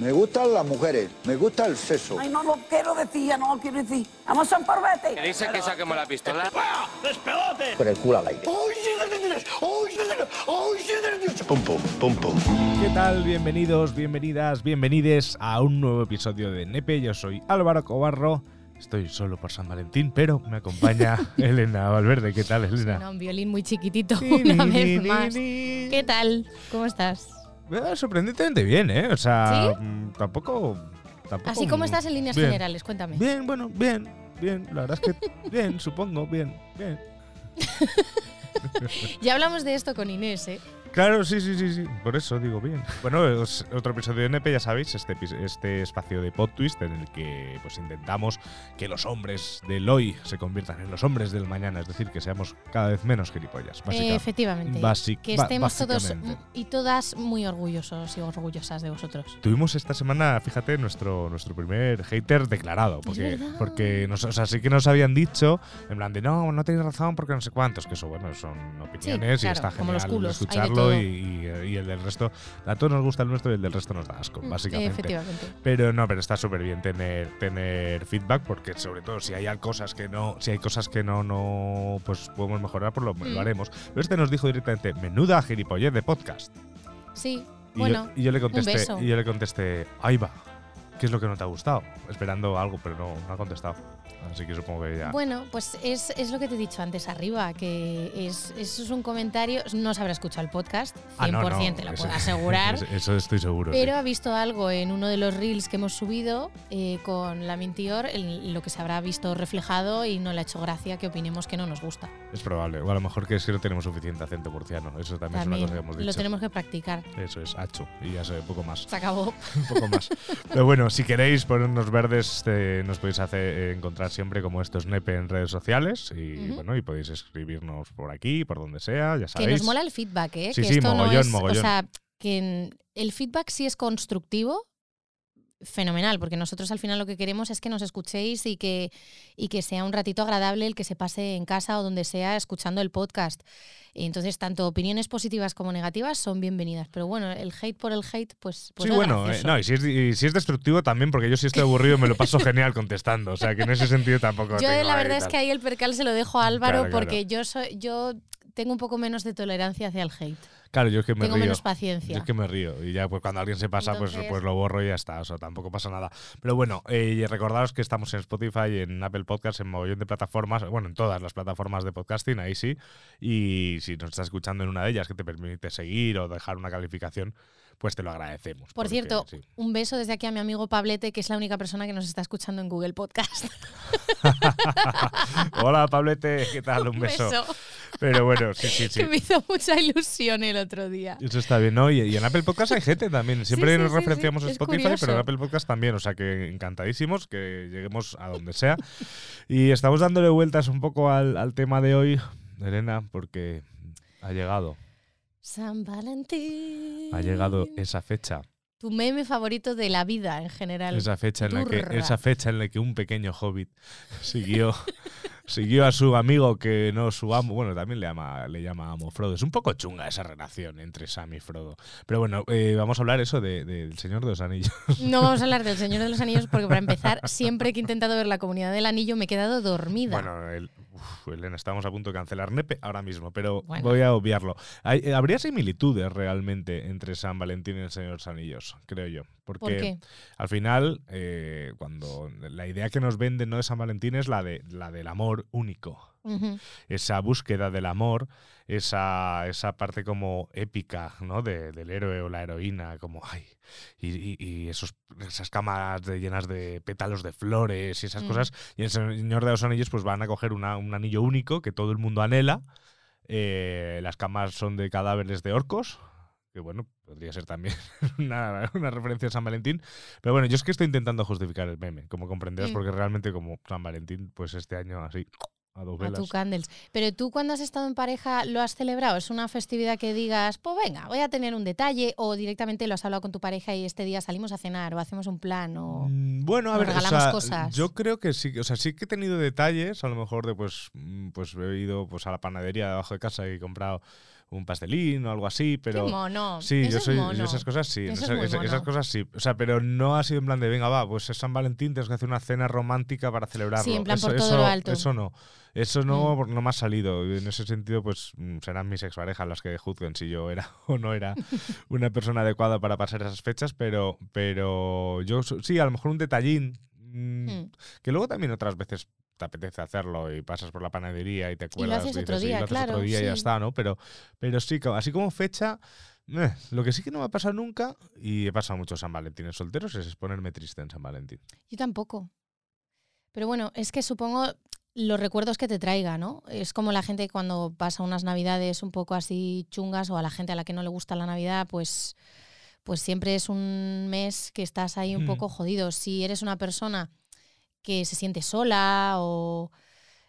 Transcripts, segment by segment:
Me gustan las mujeres, me gusta el sexo. Ay, no lo quiero decir, ya no lo quiero decir. Vamos a un parvete. Dice que saquemos la pistola. Con el culo al aire. Pum, pum, pum, pum. ¿Qué tal? Bienvenidos, bienvenidas, bienvenides a un nuevo episodio de Nepe. Yo soy Álvaro Cobarro. Estoy solo por San Valentín, pero me acompaña Elena Valverde. ¿Qué tal, Elena? Suena un violín muy chiquitito una vez más. ¿Qué tal? ¿Cómo estás? Eh, sorprendentemente bien, ¿eh? O sea, ¿Sí? mm, tampoco, tampoco. Así como estás en líneas bien. generales, cuéntame. Bien, bueno, bien, bien. La verdad es que bien, supongo, bien, bien. Ya hablamos de esto con Inés, ¿eh? Claro, sí, sí, sí, sí. Por eso digo bien. Bueno, es otro episodio de NP, ya sabéis, este, este espacio de Pod Twist en el que pues intentamos que los hombres del hoy se conviertan en los hombres del mañana, es decir, que seamos cada vez menos gilipollas. básica- Efectivamente. basic- que estemos todos y todas muy orgullosos y orgullosas de vosotros. Tuvimos esta semana, fíjate, nuestro, nuestro primer hater declarado. Porque, porque nos, o sea, sí que nos habían dicho, en plan de no, no tenéis razón porque no sé cuántos, que eso, bueno, son opiniones y claro, está como genial los culos, hay de escucharlo todo. y, y- y el del resto. A todos nos gusta el nuestro y el del resto nos da asco, básicamente. Efectivamente. Pero no, pero está súper bien tener, tener feedback porque sobre todo si hay cosas que no, si hay cosas que no, no pues podemos mejorar, pues lo, lo Mm. haremos. Pero este nos dijo directamente, menuda gilipollez de podcast. Sí, Y, bueno. yo, y yo le un contesté, beso. y yo le contesté, ahí va. ¿Qué es lo que no te ha gustado? Esperando algo, pero no, no ha contestado. Así que supongo que ya. Bueno, pues es, es lo que te he dicho antes arriba, que es, eso es un comentario, no se habrá escuchado el podcast, 100% Ah, no, no, te lo eso- puedo asegurar. Eso, estoy seguro. sí. Pero ha visto algo en uno de los reels que hemos subido eh, con la Mintior, en lo que se habrá visto reflejado y no le ha hecho gracia que opinemos que no nos gusta. Es probable. O a lo mejor que es que no tenemos suficiente acento murciano. Eso también, es una También cosa que hemos dicho. lo tenemos que practicar. Eso es, hacho. Y ya sé, poco más. Se acabó. un poco más. Pero bueno, si queréis ponernos verdes, eh, nos podéis hacer, eh, encontrar siempre como estos nepe en redes sociales. Y Ujú. bueno, y podéis escribirnos por aquí, por donde sea, ya Que sabéis. nos mola el feedback, ¿eh? Sí, que sí, esto no mogollón, es, mogollón. O sea, que el feedback sí es constructivo, fenomenal, porque nosotros al final lo que queremos es que nos escuchéis y que, y que sea un ratito agradable el que se pase en casa o donde sea escuchando el podcast. Entonces, tanto opiniones positivas como negativas son bienvenidas. Pero bueno, el hate por el hate, pues. pues sí, bueno, eh, no, y si, es, y si es destructivo también, porque yo si estoy aburrido me lo paso genial contestando. O sea, que en ese sentido tampoco. Yo tengo la verdad es que ahí el percal se lo dejo a Álvaro Claro, porque claro. yo soy, yo tengo un poco menos de tolerancia hacia el hate. Claro, yo es que me tengo río. menos Yo paciencia. es que me río. Y ya, pues cuando alguien se pasa, pues, Entonces- pues lo borro y ya está. O sea, tampoco pasa nada. Pero bueno, eh, recordaros que estamos en Spotify, en Apple Podcasts, en mogollón de plataformas. Bueno, en todas las plataformas de podcasting, ahí sí. Y si nos estás escuchando en una de ellas que te permite seguir o dejar una calificación, pues te lo agradecemos. Por cierto, sí. un beso desde aquí a mi amigo Pablete, que es la única persona que nos está escuchando en Google Podcast. Hola, Pablete. ¿Qué tal? Un beso. Pero bueno, sí, sí, sí. Que me hizo mucha ilusión el otro día. Eso está bien, ¿no? Y, y en Apple Podcast hay gente también. Siempre Sí, sí, nos referenciamos a Spotify, curioso. pero en Apple Podcast también. O sea que encantadísimos que lleguemos a donde sea. y estamos dándole vueltas un poco al, al tema de hoy, Elena, porque ha llegado. San Valentín. Ha llegado esa fecha. Tu meme favorito de la vida en general. Esa fecha en la que, esa fecha en la que un pequeño hobbit siguió, siguió a su amigo que no su amo. Bueno, también le llama, le llama amo Frodo. Es un poco chunga esa relación entre Sam y Frodo. Pero bueno, eh, vamos a hablar eso de- del Señor de los Anillos. No vamos a hablar del Señor de los Anillos porque para empezar, siempre que he intentado ver la comunidad del anillo me he quedado dormida. Bueno, el- uf, Elena, estamos a punto de cancelar Nepe ahora mismo, pero Bueno. voy a obviarlo. Hay- eh, habría similitudes realmente entre San Valentín y el Señor de los Anillos, creo yo. Porque ¿Por qué? al final, eh, cuando la idea que nos venden ¿no? de San Valentín es la, de, la del amor único. Esa búsqueda del amor, esa, esa parte como épica ¿no? de- del héroe o la heroína, como ay, y, y- y esos, esas camas de- llenas de pétalos de flores y esas Mm. cosas. Y el Señor de los Anillos, pues van a coger una- un anillo único que todo el mundo anhela. Eh, las camas son de cadáveres de orcos, que bueno, podría ser también una, una referencia a San Valentín. Pero bueno, yo es que estoy intentando justificar el meme, como comprenderás, Mm. porque realmente como San Valentín, pues este año así, a dos A tu velas. candles. Pero tú cuando has estado en pareja lo has celebrado. ¿Es una festividad que digas, pues venga, voy a tener un detalle? ¿O directamente lo has hablado con tu pareja y este día salimos a cenar o hacemos un plan? O... Mm, Bueno, a ver, o regalamos sea, cosas. yo creo que sí, o sea, sí que he tenido detalles, a lo mejor de pues, mm, pues he ido pues a la panadería debajo de casa y he comprado un pastelín o algo así, pero Qué mono. sí, Eso yo soy, yo esas cosas sí, Eso es esas cosas sí, o sea, pero no ha sido en plan de venga va, pues es San Valentín, tienes que hacer una cena romántica para celebrarlo. Sí, en plan eso, por todo eso- lo alto. Eso no, eso no, Mm. no me ha salido. En ese sentido, pues mm, serán mis exparejas las que juzguen si yo era o no era una persona adecuada para pasar esas fechas, pero, pero yo sí, a lo mejor un detallín. Mm. Que luego también otras veces te apetece hacerlo y pasas por la panadería y te acuerdas. haces y otro sí, lo haces claro, otro día y ya está, ¿no? Pero, pero sí, así como fecha, eh, lo que sí que no me ha pasado nunca, y he pasado muchos San Valentín solteros, es ponerme triste en San Valentín. Yo tampoco. Pero bueno, es que supongo los recuerdos que te traiga, ¿no? Es como la gente cuando pasa unas navidades un poco así chungas o a la gente a la que no le gusta la Navidad, pues, pues siempre es un mes que estás ahí un Mm. poco jodido. Si eres una persona que se siente sola o,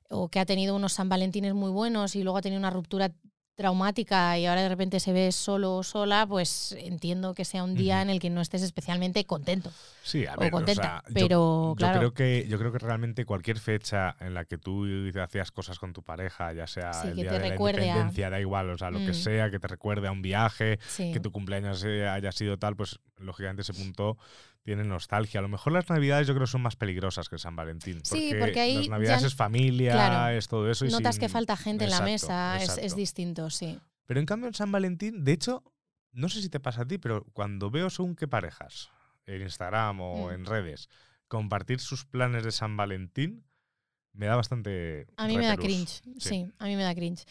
o que ha tenido unos San Valentines muy buenos y luego ha tenido una ruptura traumática y ahora de repente se ve solo o sola, pues entiendo que sea un día en el que no estés especialmente contento. Sí, a O contenta, o sea, yo- pero, yo, claro. creo que yo creo que realmente cualquier fecha en la que tú hacías cosas con tu pareja, ya sea Sí, el día de la a- independencia, da igual, o sea, lo que Mm. sea, que te recuerde a un viaje, Sí. que tu cumpleaños eh, haya sido tal, pues lógicamente ese punto tiene nostalgia. A lo mejor las navidades yo creo son más peligrosas que San Valentín. Sí, porque ahí las navidades ya- es familia, claro, es todo eso. y Notas sin- que falta gente en la mesa, es, es distinto, sí. Pero en cambio en San Valentín, de hecho, no sé si te pasa a ti, pero cuando veo según qué parejas, en Instagram o Mm. en redes, compartir sus planes de San Valentín, me da bastante. A mí me da cringe, sí. a mí me da cringe.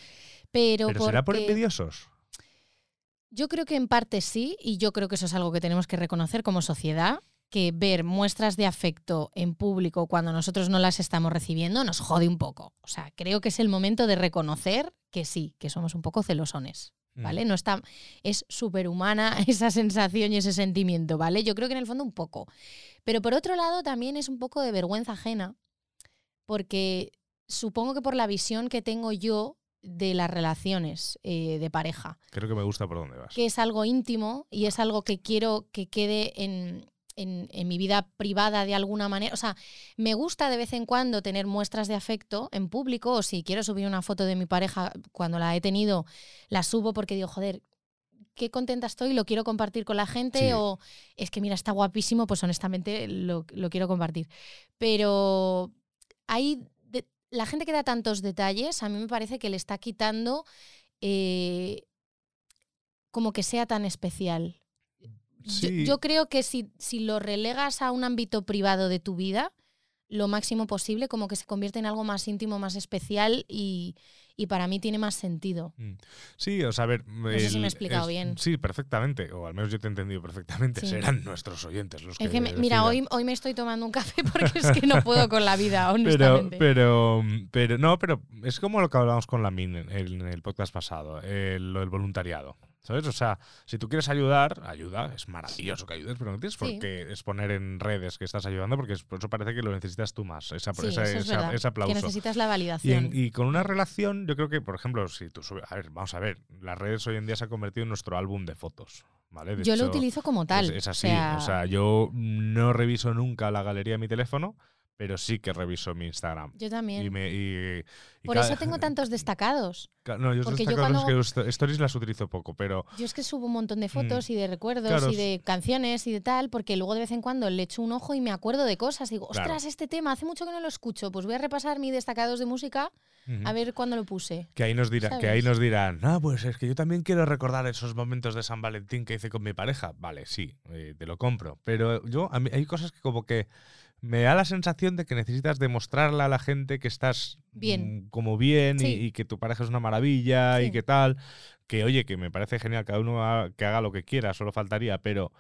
Pero, Pero será por envidiosos. Yo creo que en parte sí, y yo creo que eso es algo que tenemos que reconocer como sociedad, que ver muestras de afecto en público cuando nosotros no las estamos recibiendo nos jode un poco. O sea, creo que es el momento de reconocer que sí, que somos un poco celosones. Mm. ¿Vale? No está, es superhumana esa sensación y ese sentimiento, ¿vale? Yo creo que en el fondo un poco. Pero por otro lado también es un poco de vergüenza ajena, porque supongo que por la visión que tengo yo de las relaciones eh, de pareja, Creo que me gusta por dónde vas. que es algo íntimo y es algo que quiero que quede en, en- en mi vida privada de alguna manera. O sea, me gusta de vez en cuando tener muestras de afecto en público o si quiero subir una foto de mi pareja cuando la he tenido, la subo porque digo, joder, qué contenta estoy, lo quiero compartir con la gente Sí. o es que mira, está guapísimo, pues honestamente lo, lo quiero compartir. Pero hay la gente que da tantos detalles, a mí me parece que le está quitando eh, como que sea tan especial. Yo-. Yo, creo que si, si lo relegas a un ámbito privado de tu vida, lo máximo posible, como que se convierte en algo más íntimo, más especial y, y para mí tiene más sentido. Mm. Sí, o sea, a ver. sé si me he explicado bien. Sí, perfectamente. O al menos yo te he entendido perfectamente. Sí. Serán nuestros oyentes los que. Es que me- mira, hoy, hoy me estoy tomando un café porque es que no puedo con la vida, Pero, honestamente. pero, pero, no, pero es como lo que hablábamos con la MIN en el, en el podcast pasado, el, lo del voluntariado. ¿Sabes? O sea, si tú quieres ayudar, ayuda, es maravilloso que ayudes, pero no tienes por Sí. qué exponer en redes que estás ayudando porque por eso parece que lo necesitas tú más, esa, Sí, esa- es esa- ese aplauso. Que necesitas la Y, validación. en- y con una relación, yo creo que, por ejemplo, si tú subes. A ver, vamos a ver. Las redes hoy en día se han convertido en nuestro álbum de fotos. ¿vale? De Yo lo utilizo como tal. Es, es o así. sea, O sea, yo no reviso nunca la galería de mi teléfono, pero sí que reviso mi Instagram. yo también. Y me, y- y Por cada- eso tengo tantos destacados. Ca- No, yo porque yo destacados es cuando- que sto- stories las utilizo poco, pero Yo es que subo un montón de fotos y de recuerdos Mm. Claro. y de canciones y de tal, porque luego de vez en cuando le echo un ojo y me acuerdo de cosas. Digo, Claro. ostras, este tema, hace mucho que no lo escucho. Pues voy a repasar mi destacados de música a ver cuándo lo puse. que ahí nos dirán, que ahí nos dirán, no, pues es que yo también quiero recordar esos momentos de San Valentín que hice con mi pareja. Vale, sí, eh, te lo compro. Pero yo, a mí, hay cosas que como que me da la sensación de que necesitas demostrarle a la gente que estás Bien. mm, como bien y- Sí. y, que tu pareja es una maravilla y que tal. Que oye, que me parece genial, cada uno ha- que haga lo que quiera, solo faltaría, pero,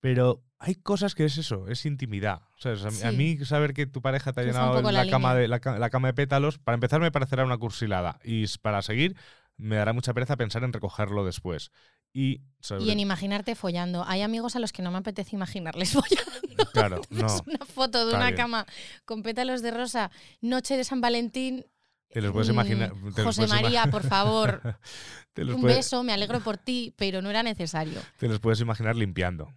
pero hay cosas que es eso, es intimidad. O sea, a, mí- a Sí. mí saber que tu pareja te ha llenado poco la, la cama de, la, ca- la cama de pétalos, para empezar me parecerá una cursilada y para seguir me dará mucha pereza pensar en recogerlo después. Y sobre... Y en imaginarte follando. Hay amigos a los que no me apetece imaginarles follando. Claro, no. Una foto de está una bien. cama con pétalos de rosa, noche de San Valentín. Te los puedes mm, imaginar. te los José puedes María, por favor, te, los un puedes, beso, me alegro por ti, pero no era necesario. te los puedes imaginar limpiando.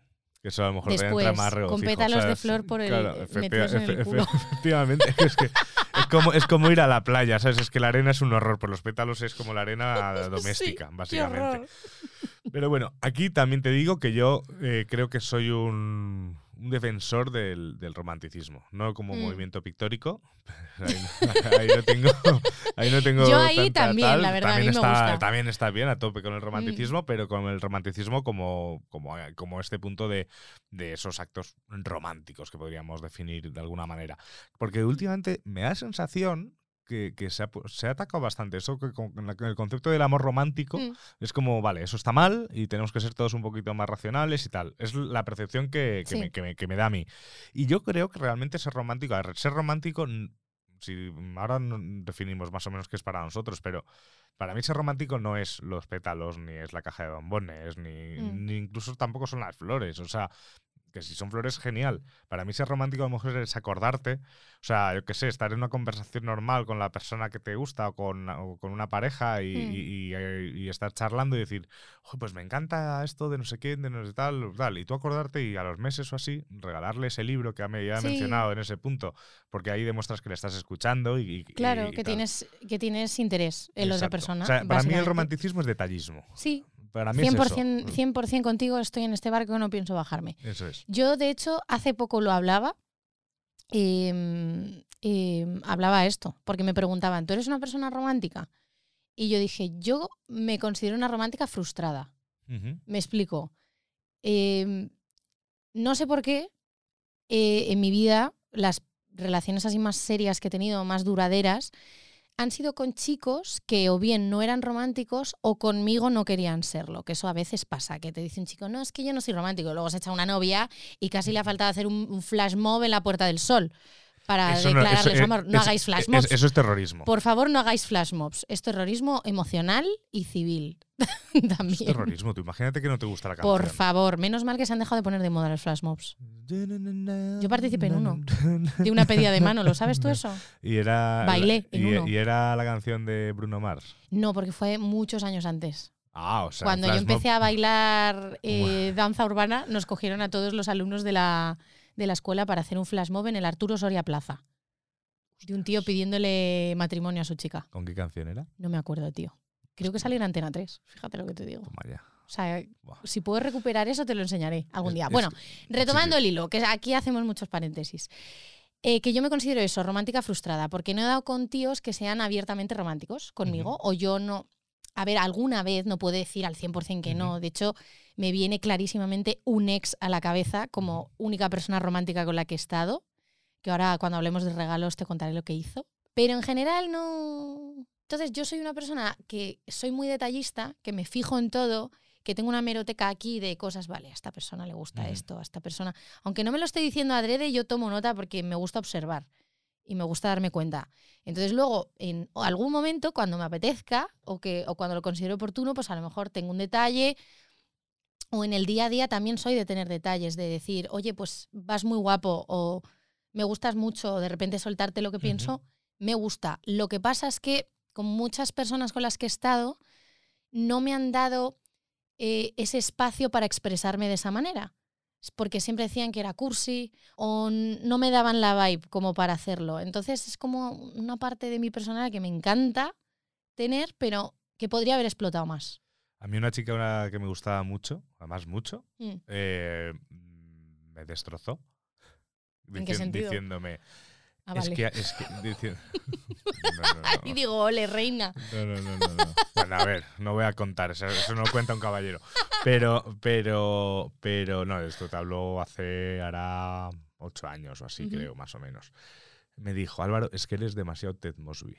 Que eso a lo mejor te Después, entra más con regocijo, pétalos de flor por el- Claro, efectiva- metidos en el efe- culo. efe- efectivamente. Es, que es, como, es como ir a la playa, ¿sabes? Es que la arena es un horror, pero los pétalos es como la arena doméstica, Sí, básicamente. Pero bueno, aquí también te digo que yo eh, creo que soy un, un defensor del, del romanticismo, no como Mm. movimiento pictórico. Ahí no, ahí no tengo, ahí no tengo Yo ahí tanta también, tal. la verdad, a también me está, gusta. Mm. También está bien a tope con el romanticismo, pero con el romanticismo como, como, como este punto de, de esos actos románticos que podríamos definir de alguna manera. Porque últimamente me da la sensación que, que se, ha, se ha atacado bastante eso, que con el concepto del amor romántico Mm. es como, vale, eso está mal y tenemos que ser todos un poquito más racionales y tal. Es la percepción que, que Sí. me, que me- me da a mí. Y yo creo que realmente ser romántico, a ver, ser romántico, si ahora definimos más o menos qué es para nosotros, pero para mí ser romántico no es los pétalos, ni es la caja de bombones, ni, Mm. ni incluso tampoco son las flores. O sea, que si son flores, genial. Para mí ser romántico a lo mejor es acordarte, o sea, yo qué sé, estar en una conversación normal con la persona que te gusta o con, o con una pareja y, Mm. y- y- y estar charlando y decir, "Oye, pues me encanta esto de no sé qué, de no sé tal, tal. Y tú acordarte y a los meses o así, regalarle ese libro que me ya he Sí. mencionado en ese punto, porque ahí demuestras que le estás escuchando y. Claro, que tal. tienes, que tienes interés en la otra persona. O sea, para mí el romanticismo es detallismo. Sí, Para mí es 100%, eso. 100 contigo, estoy en este barco, no pienso bajarme. Eso es. Yo, de hecho, hace poco lo hablaba. hablaba esto, porque me preguntaban, ¿tú eres una persona romántica? Y yo dije, yo me considero una romántica frustrada. Me explico. Em, no sé por qué eh, en mi vida las relaciones así más serias que he tenido, más duraderas, han sido con chicos que o bien no eran románticos o conmigo no querían serlo, que eso a veces pasa, que te dice un chico, no, es que yo no soy romántico, luego se echa una novia y casi le ha faltado hacer un, un flash mob en la Puerta del Sol para Eso no- declararles eso-. No es- hagáis flash es- mobs. eso es terrorismo. Por favor, no hagáis flash mobs. Es terrorismo emocional y civil Es también. terrorismo. Tú imagínate que no te gusta la canción. Por favor, menos mal que se han dejado de poner de moda los flash mobs. Yo participé en uno. De una pedida de mano, ¿lo sabes tú eso? Y era. Bailé en y, uno. y era la canción de Bruno Mars. No, porque fue muchos años antes. Ah, o sea. Cuando yo Mob- empecé a bailar eh, danza urbana, nos cogieron a todos los alumnos de la, de la escuela para hacer un flash mob en el Arturo Soria Plaza. De un tío pidiéndole matrimonio a su chica. ¿Con qué canción era? No me acuerdo, tío. Creo que salió en Antena 3. Fíjate lo que te digo. Toma ya. O sea, Buah. si puedo recuperar eso, te lo enseñaré algún día. es Bueno, retomando sí, sí. el hilo, que aquí hacemos muchos paréntesis. Eh, que yo me considero eso, romántica frustrada, porque no he dado con tíos que sean abiertamente románticos conmigo, o yo no. A ver, alguna vez no puedo decir al 100% que no. De hecho, me viene clarísimamente un ex a la cabeza como única persona romántica con la que he estado, que ahora cuando hablemos de regalos te contaré lo que hizo. Pero en general no. Entonces, yo soy una persona que soy muy detallista, que me fijo en todo, que tengo una meroteca aquí de cosas, vale, a esta persona le gusta esto, a esta persona. Aunque no me lo esté diciendo adrede, yo tomo nota porque me gusta observar y me gusta darme cuenta. Entonces, luego, en algún momento, cuando me apetezca o, que, o cuando lo considero oportuno, pues a lo mejor tengo un detalle. O en el día a día también soy de tener detalles, de decir, oye, pues vas muy guapo o me gustas mucho, o de repente soltarte lo que pienso, me gusta. Lo que pasa es que con muchas personas con las que he estado, no me han dado eh, ese espacio para expresarme de esa manera. Porque siempre decían que era cursi o no me daban la vibe como para hacerlo. Entonces es como una parte de mi personalidad que me encanta tener, pero que podría haber explotado más. A mí una chica una que me gustaba mucho, además mucho, Mm. eh, me destrozó. ¿En qué Dicien- sentido? Diciéndome. Ah, es vale. que. Es que dici- no, no, no. Y digo, ole, reina. No, no, no, no, no. Bueno, a ver, no voy a contar, eso, eso no lo cuenta un caballero. Pero, pero, pero, no, esto te habló hace, hará ocho años o así, creo, más o menos. Me dijo, Álvaro, es que eres demasiado Ted Mosby.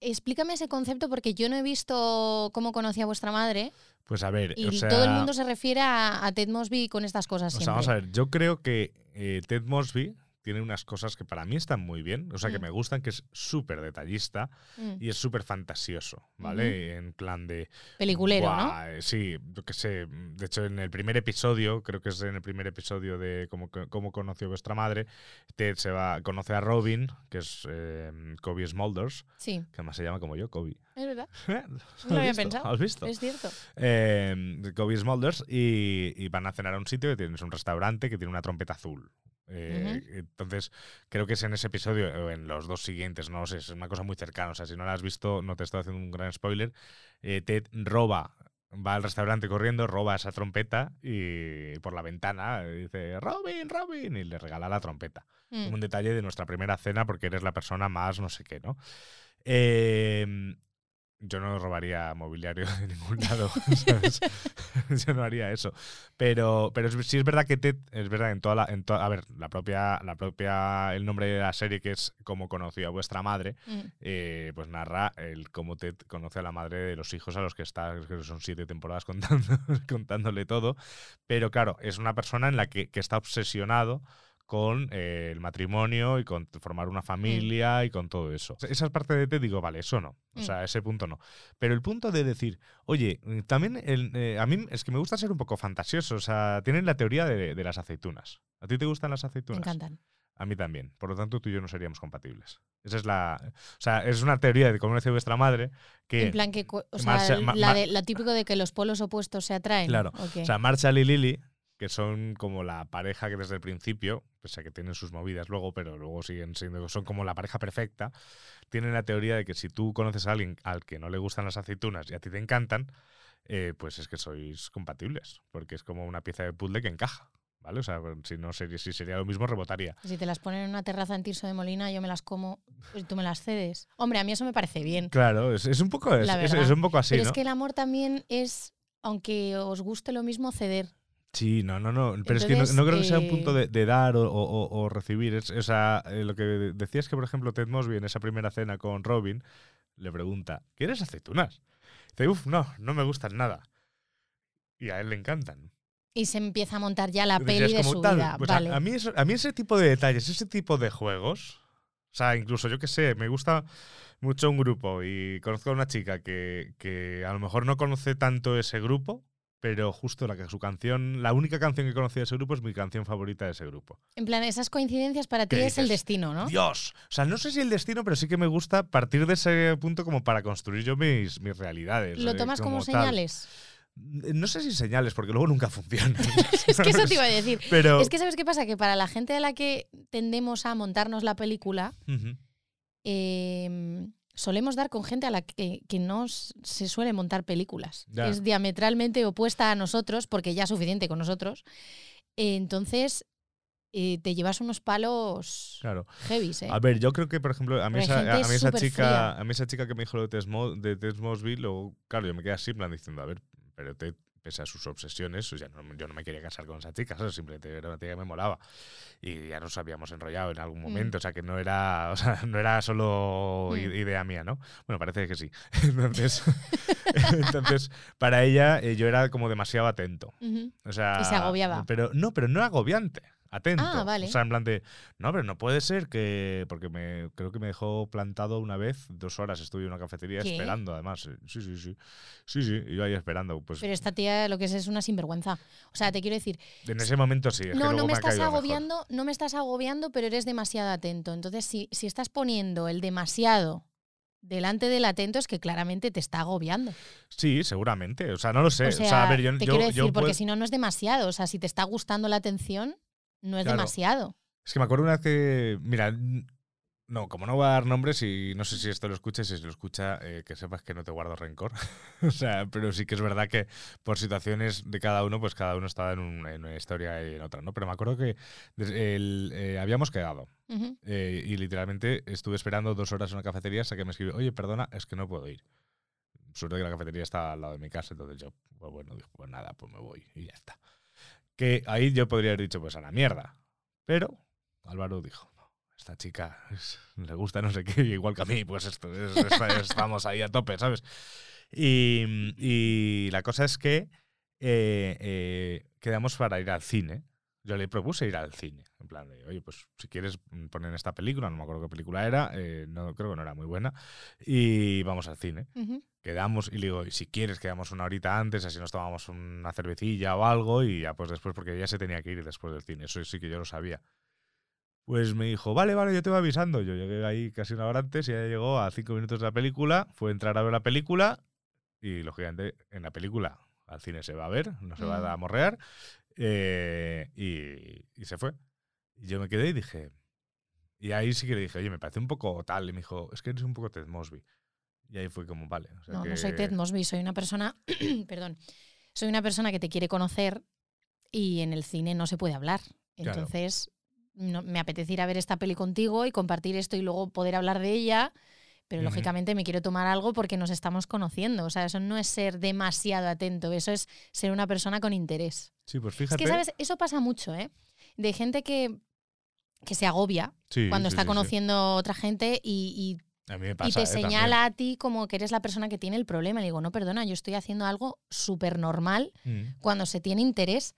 Explícame ese concepto porque yo no he visto cómo conocía a vuestra madre Pues a ver, y o sea, todo el mundo se refiere a, a Ted Mosby con estas cosas o siempre. sea, vamos a ver, yo creo que eh, Ted Mosby tiene unas cosas que para mí están muy bien, o sea, que Mm. me gustan, que es súper detallista Mm. y es súper fantasioso, ¿vale? En plan de... Peliculero, ¿no? Buah, eh, Sí, yo qué sé. De hecho, en el primer episodio, creo que es en el primer episodio de Cómo, cómo conoció vuestra madre, Ted se va, conoce a Robin, que es eh, Kobe Smulders, Sí, que además se llama como yo, Kobe. es verdad. ¿Has No lo había visto? pensado. ¿Has visto? Es cierto. Eh, Kobe Smulders y, y van a cenar a un sitio que tienes un restaurante que tiene una trompeta azul. Eh, Entonces, creo que es en ese episodio o en los dos siguientes, no lo sé, es una cosa muy cercana. O sea, si no la has visto, no te estoy haciendo un gran spoiler. Eh, Ted roba, va al restaurante corriendo, roba esa trompeta y por la ventana dice Robin, Robin, y le regala la trompeta Mm. un detalle de nuestra primera cena porque eres la persona más no sé qué, ¿no? Eh, yo no robaría mobiliario de ningún lado, ¿sabes? yo no haría eso. Pero, pero sí es verdad que Ted, es verdad, en toda la, en toda- a ver, la propia, la propia, el nombre de la serie que es Como conoció a vuestra madre, Mm. eh, pues narra el cómo Ted conoce a la madre de los hijos a los que está, que son siete temporadas contando, contándole todo. Pero claro, es una persona en la que, que está obsesionado con eh, el matrimonio y con formar una familia y con todo eso. Esa parte de Ted digo, vale, eso no. O Mm. sea, ese punto no. Pero el punto de decir, oye, mm, también el, eh, a mí es que me gusta ser un poco fantasioso. O sea, tienen la teoría de, de las aceitunas. ¿A ti te gustan las Me aceitunas? encantan. A mí también. Por lo tanto, tú y yo no seríamos compatibles. Esa es la. O sea, es una teoría de cómo decía vuestra madre que. En plan que, o sea, Marcia- la de- lo típico de que los polos opuestos se atraen. Claro. O sea, Marshall y Lily, que son como la pareja que desde el principio, pese a que tienen sus movidas luego, pero luego siguen siendo, son como la pareja perfecta, tienen la teoría de que si tú conoces a alguien al que no le gustan las aceitunas y a ti te encantan, eh, pues es que sois compatibles, porque es como una pieza de puzzle que encaja. ¿Vale? O sea, si no sería, si sería lo mismo, rebotaría. si te las ponen en una terraza en Tirso de Molina, yo me las como y tú me las cedes. Hombre, a mí eso me parece bien. Claro, es, es un poco es un poco así, Pero ¿no? es que el amor también es, aunque os guste lo mismo, ceder. Sí, no, no, no. Pero es que no, creo que sea un eh, punto de, de dar o, o- o- o recibir. Es, o sea, eh, lo que decías que, por ejemplo, Ted Mosby en esa primera cena con Robin le pregunta: ¿Quieres aceitunas? Dice, uff, no, no me gustan nada. Y a él le encantan. Y se empieza a montar ya la Entonces, peli de su tal, vida. pues a- vale. a, mí eso- a mí ese tipo de detalles, ese tipo de juegos, o sea, incluso yo que sé, me gusta mucho un grupo y conozco a una chica que, que a lo mejor no conoce tanto ese grupo, pero justo la que su canción, la única canción que conocía de ese grupo es mi canción favorita de ese grupo. En plan, esas coincidencias para ti ¿Qué es el destino, ¿no? Dios, o sea, no sé si el destino, pero sí que me gusta partir de ese punto como para construir yo mis, mis realidades. ¿Lo eh, tomas como, señales? No sé si señales, porque luego nunca funcionan. es que eso te iba a decir. Pero, Es que, ¿sabes qué pasa? Que para la gente a la que tendemos a montarnos la película, eh, solemos dar con gente a la que, que no se suele montar películas. Ya. Es diametralmente opuesta a nosotros, porque ya es suficiente con nosotros. Eh, entonces, eh, te llevas unos palos Claro. heavies, ¿eh? A ver, yo creo que, por ejemplo, a mí, esa, a mí esa chica, a mí esa chica que me dijo lo de Tess, Mo- de Tess Mosby, luego, claro, yo me quedé así, en plan, diciendo, a ver, pero te, pese a sus obsesiones, no- yo no me quería casar con esa chica, simplemente era una tía que me molaba. Y ya nos habíamos enrollado en algún Mm. momento, o sea, que no era, o sea, no era solo Mm. idea mía, ¿no? Bueno, parece que sí. Entonces, entonces para ella, eh, yo era como demasiado atento. Ujú. O sea, Y se agobiaba. Pero no, pero no agobiante. Atento. Ah, vale. O sea, en plan de, no, pero no puede ser que. Porque me creo que me dejó plantado una vez, dos horas estuve en una cafetería ¿Qué? esperando, además. eh, Sí, sí, sí. Sí, sí, yo ahí esperando. Pues Pero esta tía lo que es es una sinvergüenza. O sea, te quiero decir, en ese momento sí. Es que no, luego no me ha estás mejor. agobiando, no me estás agobiando, pero eres demasiado atento. Entonces, si, si estás poniendo el demasiado delante del atento, es que claramente te está agobiando. Sí, seguramente. O sea, no lo sé. O O sea, sea, a ver, yo, te yo- quiero decir, yo porque puedo- si no, no es demasiado. O sea, si te está gustando la atención, no es Claro. demasiado. Es que me acuerdo una vez que. Mira, no, como no voy a dar nombres y no sé si esto lo escuchas, si lo escucha, eh, que sepas que no te guardo rencor. o sea, pero sí que es verdad que por situaciones de cada uno, pues cada uno estaba en, un- en una historia y en otra, ¿no? Pero me acuerdo que el- eh, habíamos quedado Ujú. eh, y literalmente estuve esperando dos horas en una cafetería hasta que me escribió, oye, perdona, es que no puedo ir. Suerte que la cafetería está al lado de mi casa, entonces yo, pues bueno, dijo, pues nada, pues me voy y ya está. Que ahí yo podría haber dicho, pues a la mierda. Pero Álvaro dijo, "No, esta chica es- le gusta no sé qué, igual que a mí, pues esto es- es- estamos ahí a tope, ¿sabes? Y, la cosa es que eh, eh, quedamos para ir al cine. yo le propuse ir al cine. En plan de, oye, pues si quieres mm, poner esta película, no me acuerdo qué película era, eh, no, creo que no era muy buena, y vamos al cine. Ujú. Quedamos y le digo, y si quieres, quedamos una horita antes, así nos tomamos una cervecilla o algo, y ya pues después, porque ya se tenía que ir después del cine, eso sí que yo lo sabía. Pues me dijo, vale, vale, yo te voy avisando. Yo llegué ahí casi una hora antes y ella llegó a cinco minutos de la película, fue a entrar a ver la película y lógicamente en la película al cine se va a ver, no se va Mm. a morrear eh, y, y se fue. Y yo me quedé y dije, y ahí sí que le dije, oye, me parece un poco tal. Y me dijo, es que eres un poco Ted Mosby. Y ahí fue como, vale. o sea No, que- no soy Ted Mosby, soy una persona, perdón, soy una persona que te quiere conocer y en el cine no se puede hablar. Claro. Entonces, no- me apetece ir a ver esta peli contigo y compartir esto y luego poder hablar de ella, pero lógicamente me quiero tomar algo porque nos estamos conociendo. O sea, eso no es ser demasiado atento, eso es ser una persona con interés. Sí, pues Es fíjate. que, ¿sabes? Eso pasa mucho, ¿eh? De gente que, que se agobia Sí, cuando sí, está sí, conociendo a otra gente y, y A mí me y te eh, también. señala a ti como que eres la persona que tiene el problema. Le digo, no, perdona, yo estoy haciendo algo súper normal Mm. cuando se tiene interés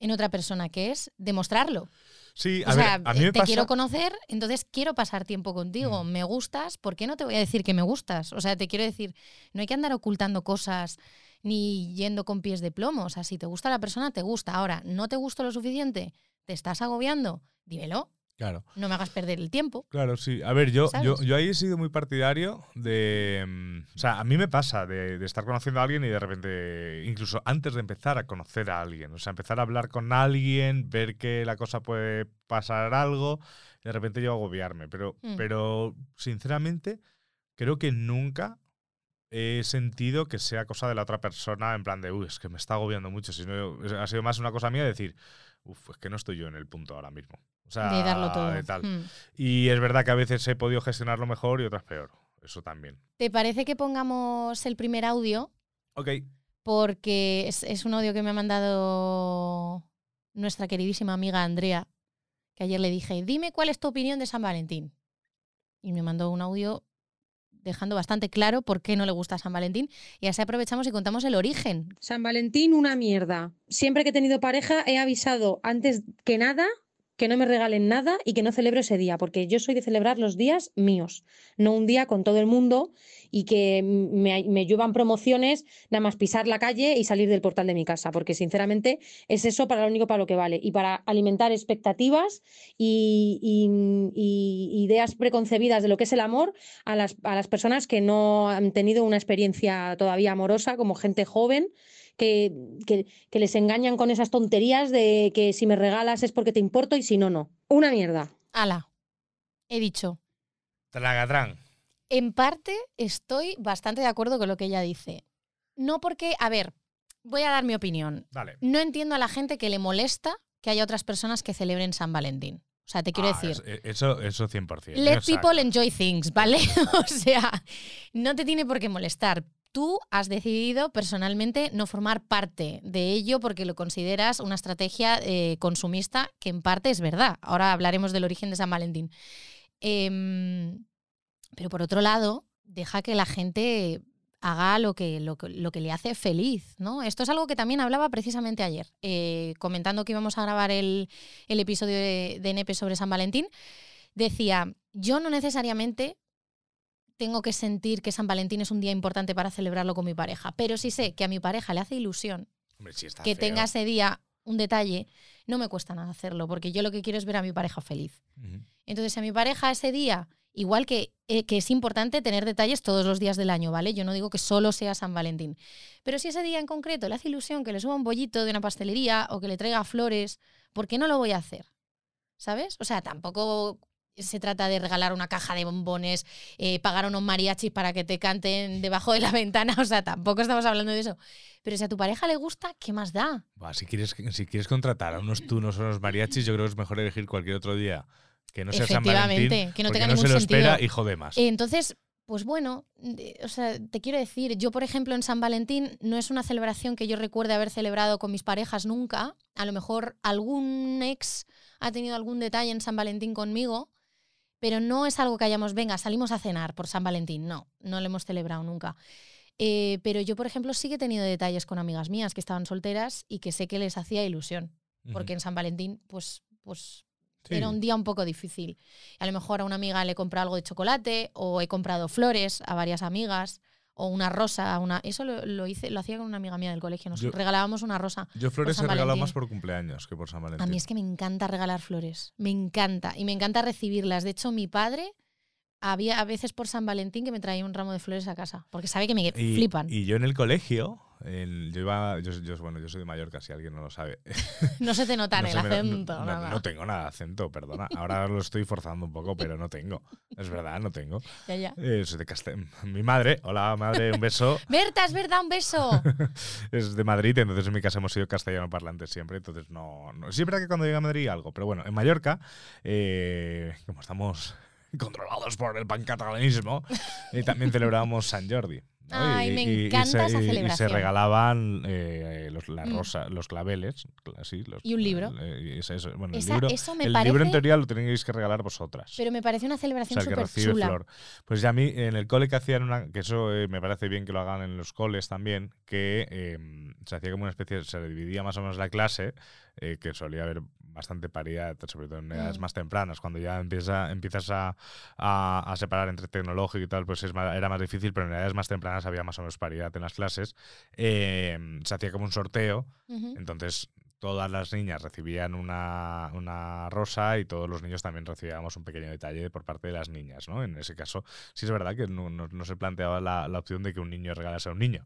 en otra persona, que es demostrarlo. Sí, O a sea, ver, a mí me te pasa. quiero conocer, entonces quiero pasar tiempo contigo. Mm. Me gustas, ¿por qué no te voy a decir que me gustas? O sea, te quiero decir, no hay que andar ocultando cosas ni yendo con pies de plomo. O sea, si te gusta la persona, te gusta. Ahora, ¿no te gusta lo suficiente? ¿Te estás agobiando? Dímelo, Claro. no me hagas perder el tiempo. Claro, sí. A ver, yo, yo, yo ahí he sido muy partidario de... mm, O sea, a mí me pasa de, de estar conociendo a alguien y de repente, incluso antes de empezar a conocer a alguien, o sea, empezar a hablar con alguien, ver que la cosa puede pasar algo, y de repente yo agobiarme. Pero, Mm. pero sinceramente, creo que nunca he sentido que sea cosa de la otra persona, en plan de, uy, es que me está agobiando mucho. Sino, ha sido más una cosa mía de decir, uff, es que no estoy yo en el punto ahora mismo. O sea, de darlo todo. de tal. Mm. Y es verdad que a veces he podido gestionarlo mejor y otras peor. Eso también. ¿Te parece que pongamos el primer audio? Ok. Porque es, es un audio que me ha mandado nuestra queridísima amiga Andrea, que ayer le dije, dime cuál es tu opinión de San Valentín. Y me mandó un audio dejando bastante claro por qué no le gusta San Valentín. Y así aprovechamos y contamos el origen. San Valentín, una mierda. Siempre que he tenido pareja he avisado antes que nada que no me regalen nada y que no celebro ese día, porque yo soy de celebrar los días míos, no un día con todo el mundo y que me, me lluevan promociones nada más pisar la calle y salir del portal de mi casa, porque sinceramente es eso para lo único para lo que vale. Y para alimentar expectativas y, y- y ideas preconcebidas de lo que es el amor a las, a las personas que no han tenido una experiencia todavía amorosa, como gente joven que, que, que les engañan con esas tonterías de que si me regalas es porque te importo y si no, no. Una mierda. Ala, he dicho, Tragatrán. en parte estoy bastante de acuerdo con lo que ella dice. No porque, a ver, voy a dar mi opinión. Dale. No entiendo a la gente que le molesta que haya otras personas que celebren San Valentín. O sea, te quiero Ah, decir, es- Eso, eso 100%. let Exacto. people enjoy things, ¿vale? o sea, no te tiene por qué molestar. Tú has decidido personalmente no formar parte de ello porque lo consideras una estrategia eh, consumista que en parte es verdad. Ahora hablaremos del origen de San Valentín. Em, pero por otro lado, deja que la gente haga lo que, lo, que- le hace feliz, ¿no? Esto es algo que también hablaba precisamente ayer, eh, comentando que íbamos a grabar el, el episodio de, de sobre San Valentín. Decía, yo no necesariamente tengo que sentir que San Valentín es un día importante para celebrarlo con mi pareja, pero si sé que a mi pareja le hace ilusión Hombre, que feo. tenga ese día un detalle, no me cuesta nada hacerlo, porque yo lo que quiero es ver a mi pareja feliz. Ujú. Entonces, a mi pareja ese día, igual que, eh, que es importante tener detalles todos los días del año, ¿vale? Yo no digo que solo sea San Valentín. Pero si ese día en concreto le hace ilusión que le suba un bollito de una pastelería o que le traiga flores, ¿por qué no lo voy a hacer? ¿Sabes? O sea, tampoco se trata de regalar una caja de bombones, eh, pagar a unos mariachis para que te canten debajo de la ventana, o sea, tampoco estamos hablando de eso. Pero si a tu pareja le gusta, ¿qué más da? Si, quieres, si quieres contratar a unos tunos o unos mariachis, yo creo que es mejor elegir cualquier otro día que no sea San Valentín. que no tenga no ningún se lo sentido. espera y jode más. Eh, Entonces, pues bueno, de- o sea, te quiero decir, yo por ejemplo en San Valentín no es una celebración que yo recuerde haber celebrado con mis parejas nunca. A lo mejor algún ex ha tenido algún detalle en San Valentín conmigo, pero no es algo que hayamos, venga, salimos a cenar por San Valentín. No, no lo hemos celebrado nunca. Eh, pero yo, por ejemplo, sí que he tenido detalles con amigas mías que estaban solteras y que sé que les hacía ilusión. porque en San Valentín, pues, pues Sí. era un día un poco difícil. A lo mejor a una amiga le compré algo de chocolate, o he comprado flores a varias amigas, o una rosa, una. Eso lo, lo hice, lo hacía con una amiga mía del colegio. Nos Yo- regalábamos una rosa. Yo flores he regalado más por cumpleaños que por San Valentín. A mí es que me encanta regalar flores. Me encanta. Y me encanta recibirlas. De hecho, mi padre había a veces por San Valentín que me traía un ramo de flores a casa. Porque sabe que me y, flipan. y yo en el colegio, yo iba, yo, yo- bueno, yo soy de Mallorca, si alguien no lo sabe. No se te nota en el se me- no- acento. no, nada. no tengo nada de acento, perdona. Ahora lo estoy forzando un poco, pero no tengo. Es verdad, no tengo. Ya, ya. Eh, soy de Castel- Mi madre, hola madre, un beso. Berta, es verdad, un beso. es de Madrid, entonces en mi casa hemos sido castellano parlantes siempre, entonces no, no. Sí, es verdad que cuando llegué a Madrid algo, pero bueno, en Mallorca, eh, como estamos controlados por el pancatalanismo, eh, también celebrábamos San Jordi. ¿No? Ay, me encanta se, esa y- y se celebración. regalaban eh, los, las Mm. rosas, los claveles, los- Y un libro. eh, bueno, Esa- el libro, eso me el parece. libro en teoría lo teníais que regalar vosotras. Pero me parece una O celebración sea, el que súper recibe chula. flor. Pues ya a mí, en el cole que hacían una. Que eso eh, me parece bien que lo hagan en los coles también. Que eh, se hacía como una especie. Se dividía más o menos la clase. eh, que solía haber bastante paridad, sobre todo en edades Mm. más tempranas. Cuando ya empieza, empiezas a, a- a separar entre tecnológico y tal, pues es más- era más difícil. Pero en edades más tempranas había más o menos paridad en las clases. Eh, se hacía como un sorteo. Ujú. Entonces, todas las niñas recibían una, una rosa y todos los niños también recibíamos un pequeño detalle por parte de las niñas, ¿no? En ese caso, sí es verdad que no, no- no se planteaba la, la opción de que un niño regalase a un niño.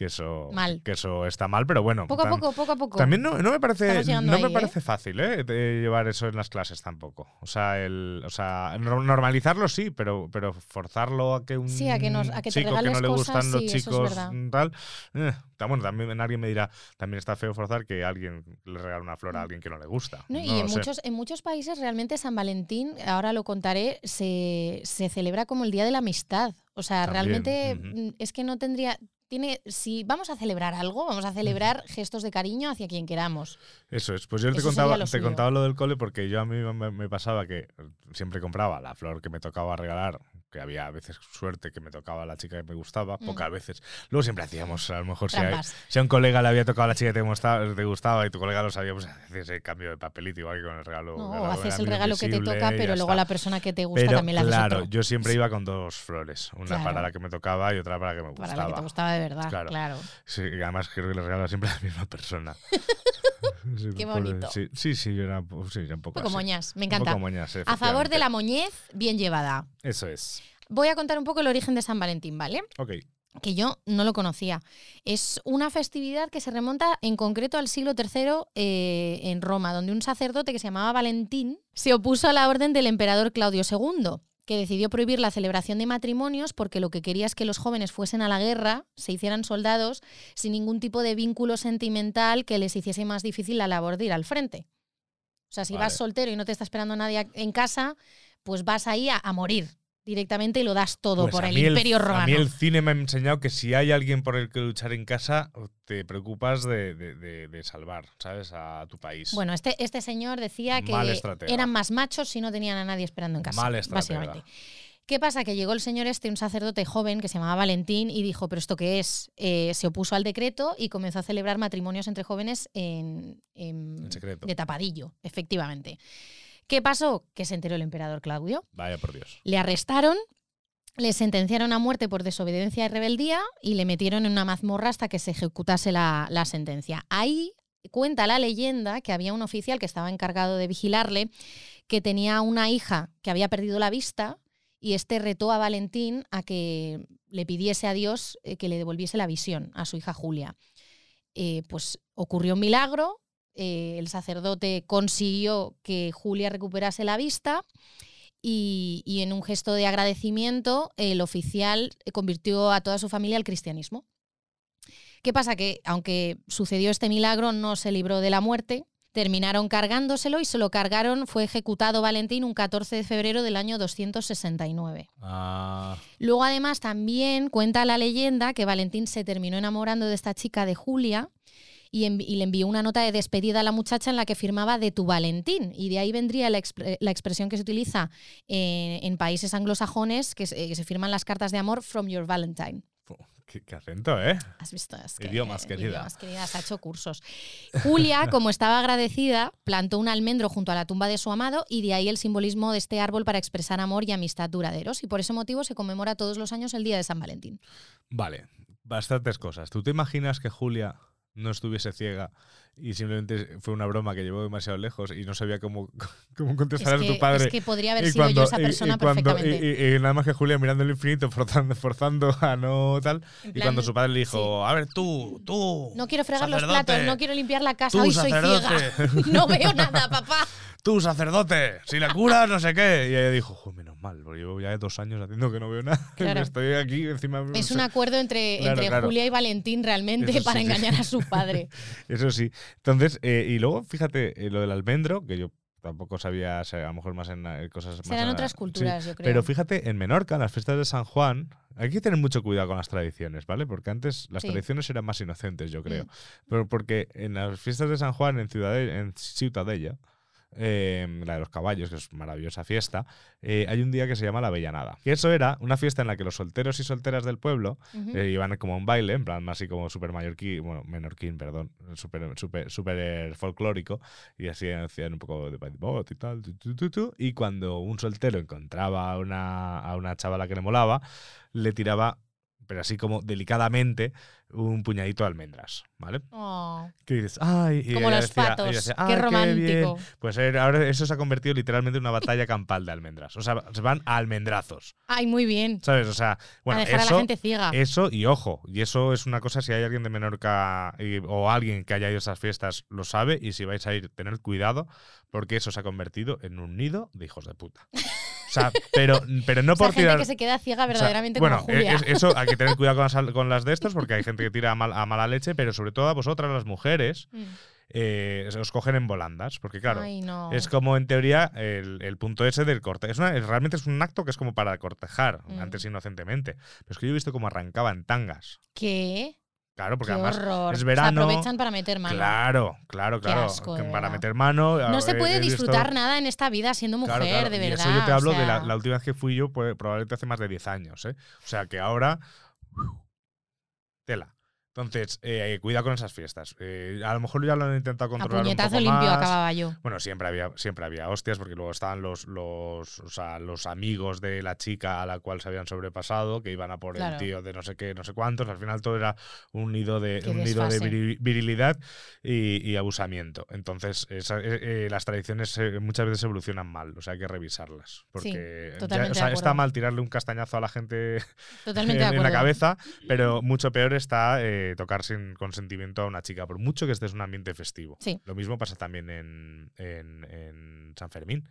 Que eso, Mal. que eso está mal, pero bueno. Poco a poco, poco a poco. También no, no me parece, no me ¿eh? parece fácil ¿eh? de llevar eso en las clases tampoco. O sea, el, o sea, no- normalizarlo sí, pero, pero forzarlo a que un Sí, a que nos- a que te chico que no regales le cosas, gustan los sí, es chicos verdad. mm, tal. eh, bueno, también alguien me dirá, también está feo forzar que alguien le regale una flor a alguien que no le gusta. No, y No en sé. muchos, en muchos países realmente San Valentín, ahora lo contaré, se, se celebra como el Día de la Amistad. O sea, También, realmente mm, es que no tendría... Tiene, si vamos a celebrar algo, vamos a celebrar gestos de cariño hacia quien queramos. Eso es, pues yo te contaba, lo te contaba lo del cole porque yo a mí me, me pasaba que siempre compraba la flor que me tocaba regalar, que había a veces suerte que me tocaba la chica que me gustaba, Mm. pocas veces. Luego siempre hacíamos, a lo mejor si a, si a un colega le había tocado a la chica que te gustaba, te gustaba y tu colega lo sabía, pues haces el cambio de papelito igual que con el regalo. No, regalo haces el regalo que te toca, pero luego la persona que te gusta Pero también la claro, otro. yo siempre iba con dos flores, una Claro. para la que me tocaba y otra para la que me Para gustaba. la que te gustaba de verdad, Claro. claro. Sí, y además creo que le regalaba siempre a la misma persona. Sí, Qué bonito. Sí, sí, sí, yo era, sí, era un Un poco poco así. moñas, me Un poco encanta. moñas, A favor de la moñez, bien llevada. Eso es. Voy a contar un poco el origen de San Valentín, ¿vale? Ok. que yo no lo conocía. Es una festividad que se remonta en concreto al siglo III eh, en Roma, donde un sacerdote que se llamaba Valentín se opuso a la orden del emperador Claudio II, que decidió prohibir la celebración de matrimonios porque lo que quería es que los jóvenes fuesen a la guerra, se hicieran soldados, sin ningún tipo de vínculo sentimental que les hiciese más difícil la labor de ir al frente. O sea, si Vale. vas soltero y no te está esperando nadie en casa, pues vas ahí a, a morir directamente y lo das todo Pues por a el imperio A romano. mí el cine me ha enseñado que si hay alguien por el que luchar en casa, te preocupas de, de- de- de salvar, ¿sabes? A tu país. Bueno, este, este señor decía que eran más machos si no tenían a nadie esperando en casa. Mal estratega. básicamente. ¿Qué pasa? Que llegó el señor este, un sacerdote joven que se llamaba Valentín, y dijo, ¿pero esto qué es? Eh, se opuso al decreto y comenzó a celebrar matrimonios entre jóvenes en, en- En secreto. de tapadillo, efectivamente. ¿Qué pasó? Que se enteró el emperador Claudio. Vaya por Dios. Le arrestaron, le sentenciaron a muerte por desobediencia y rebeldía y le metieron en una mazmorra hasta que se ejecutase la, la sentencia. Ahí cuenta la leyenda que había un oficial que estaba encargado de vigilarle, que tenía una hija que había perdido la vista y este retó a Valentín a que le pidiese a Dios eh, que le devolviese la visión a su hija Julia. Eh, pues ocurrió un milagro, eh, el sacerdote consiguió que Julia recuperase la vista y, y en un gesto de agradecimiento el oficial convirtió a toda su familia al cristianismo. ¿Qué pasa? Que aunque sucedió este milagro, no se libró de la muerte. Terminaron cargándoselo y se lo cargaron, fue ejecutado Valentín un 14 de febrero del año 269. Ah, Luego, además, también cuenta la leyenda que Valentín se terminó enamorando de esta chica de Julia y, le envió una nota de despedida a la muchacha en la que firmaba de tu Valentín. Y de ahí vendría la, expre- la expresión que se utiliza eh, en países anglosajones, que, se- que se firman las cartas de amor from your Valentine. Qué, qué acento, ¿eh? Has visto, es Idiomas, querida. idiomas, querida, ha hecho cursos. Julia, como estaba agradecida, plantó un almendro junto a la tumba de su amado y de ahí el simbolismo de este árbol para expresar amor y amistad duraderos. Y por ese motivo se conmemora todos los años el Día de San Valentín. Vale, bastantes cosas. ¿Tú te imaginas que Julia no estuviese ciega y simplemente fue una broma que llevó demasiado lejos y no sabía cómo, cómo contestar Es a tu padre? es que podría haber Y sido yo cuando- esa y- y persona cuando- perfectamente. Y, y- nada más que Julia mirando el infinito, forzando, forzando a no tal. Y cuando su padre le dijo, a ver, tú, tú. no quiero fregar los platos, no quiero limpiar la casa, Tú, hoy soy ciega. No veo nada, papá. Tú, sacerdote, si la curas, no sé qué. Y ella dijo, "Jo, menos mal, porque llevo ya dos años haciendo que no veo nada. Claro. Estoy aquí encima. Es un acuerdo entre, Claro, entre claro. Julia y Valentín realmente Eso para sí, sí. engañar a su padre. Eso sí. Entonces, eh, y luego, fíjate, eh, lo del almendro, que yo tampoco sabía, o sea, a lo mejor más en eh, cosas más. Serán otras sí, culturas, yo creo. Pero fíjate, en Menorca, en las fiestas de San Juan, hay que tener mucho cuidado con las tradiciones, ¿vale? Porque antes las Sí. tradiciones eran más inocentes, yo creo. Mm. Pero porque en las fiestas de San Juan, en, Ciudade- en Ciutadella, eh, la de los caballos, que es maravillosa fiesta, eh, hay un día que se llama la Avellanada. Que eso era una fiesta en la que los solteros y solteras del pueblo eh, iban como a un baile, en plan así como super mallorquín, bueno, menorquín, perdón, super, super, super folclórico, y así hacían un poco de bot y tal, tu, tu, tu, tu, y cuando un soltero encontraba a una, a una chavala que le molaba, le tiraba, pero así como delicadamente, un puñadito de almendras, ¿vale? Oh, Que dices, ay, y como los decía- patos. ella decía, Qué romántico. Pues eh, ahora eso se ha convertido literalmente en una batalla campal de almendras. O sea, se van a almendrazos, Ay, muy bien. ¿sabes? O sea, bueno, a dejar eso, a la gente ciega. eso y ojo, y eso es una cosa, si hay alguien de Menorca y- o alguien que haya ido a esas fiestas lo sabe, y si vais a ir, tener cuidado, porque eso se ha convertido en un nido de hijos de puta. O sea, pero, pero no O sea, por gente tirar... que se queda ciega o sea, verdaderamente bueno, como Julia. eh, es- eso hay que tener cuidado con las, con las de estos, porque hay gente que tira a, mal- a mala leche, pero sobre todo a vosotras, las mujeres, Mm. eh, os cogen en volandas, porque claro, Ay, no. es como en teoría el, el punto ese del corte. Es una- es- realmente es un acto que es como para cortejar, Mm. antes inocentemente. Pero es que yo he visto cómo arrancaban tangas. ¿Qué? Claro, porque Qué además horror. es Se verano. aprovechan para meter mano. Claro, claro, claro. asco, para meter mano. No se puede visto- disfrutar nada en esta vida siendo mujer, Claro, claro, de y verdad. eso yo te o hablo de la, última vez que fui yo, pues, probablemente hace más de 10 años. ¿eh? O sea que ahora. Tela. Entonces, eh, cuidado con esas fiestas. Eh, a lo mejor ya lo han intentado A controlar un puñetazo poco limpio más. acababa yo. Bueno, siempre había, siempre había hostias, porque luego estaban los, los, o sea, los amigos de la chica a la cual se habían sobrepasado, que iban a por Claro. el tío de no sé qué, no sé cuántos. Al final todo era un nido de, Qué un nido de virilidad y, y abusamiento. Entonces, esa- eh, eh, las tradiciones eh, muchas veces evolucionan mal, o sea, hay que revisarlas. Porque ya- totalmente o de sea, está mal tirarle un castañazo a la gente en, en la cabeza, pero mucho peor está eh, tocar sin consentimiento a una chica, por mucho que estés en un ambiente festivo. Sí. Lo mismo pasa también en, en- en San Fermín.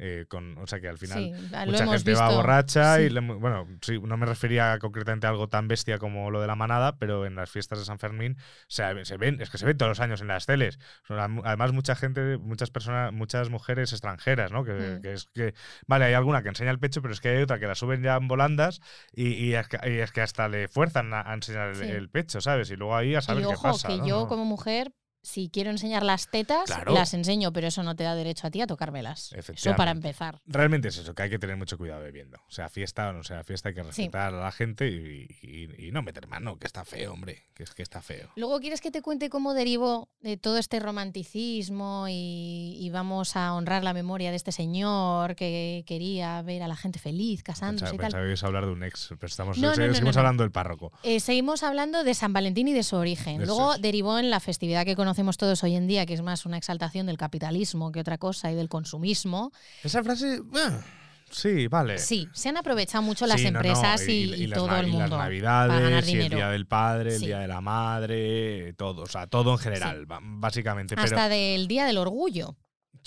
Eh, con, o sea que al final Sí, mucha gente va borracha y le- bueno, sí, no me refería concretamente a algo tan bestia como lo de la manada, pero en las fiestas de San Fermín se, se ven, es que se ven todos los años en las teles. Además, mucha gente, muchas personas, muchas mujeres extranjeras, ¿no? Que, Mm. que es que, vale, hay alguna que enseña el pecho, pero es que hay otra que la suben ya en volandas y, y es, que, y es que hasta le fuerzan a, a enseñar el, pecho, ¿sabes? Y luego ahí a saber y qué ojo, pasa. que ¿no? yo como mujer, si quiero enseñar las tetas, Claro. las enseño, pero eso no te da derecho a ti a tocármelas. Eso para empezar. Realmente es eso, que hay que tener mucho cuidado bebiendo. O sea, fiesta o no sea fiesta, hay que Sí. respetar a la gente y, y- y no meter mano, que está feo, hombre, que es que está feo. Luego, ¿quieres que te cuente cómo derivó de todo este romanticismo y, y vamos a honrar la memoria de este señor que quería ver a la gente feliz, casándose Pensaba, y tal? pensaba hablar de un ex, pero estamos, No, no, no, seguimos no, no. hablando del párroco. Eh, seguimos hablando de San Valentín y de su origen. Luego derivó en la festividad que conocemos todos hoy en día, que es más una exaltación del capitalismo que otra cosa y del consumismo. Esa frase, ah, sí, vale. Sí, se han aprovechado mucho las Sí, no, no, empresas y, y las todo el y mundo las navidades, y el día del padre, el Sí. día de la madre, todo, o sea, todo en general, ba- básicamente. Hasta pero, del Día del Orgullo.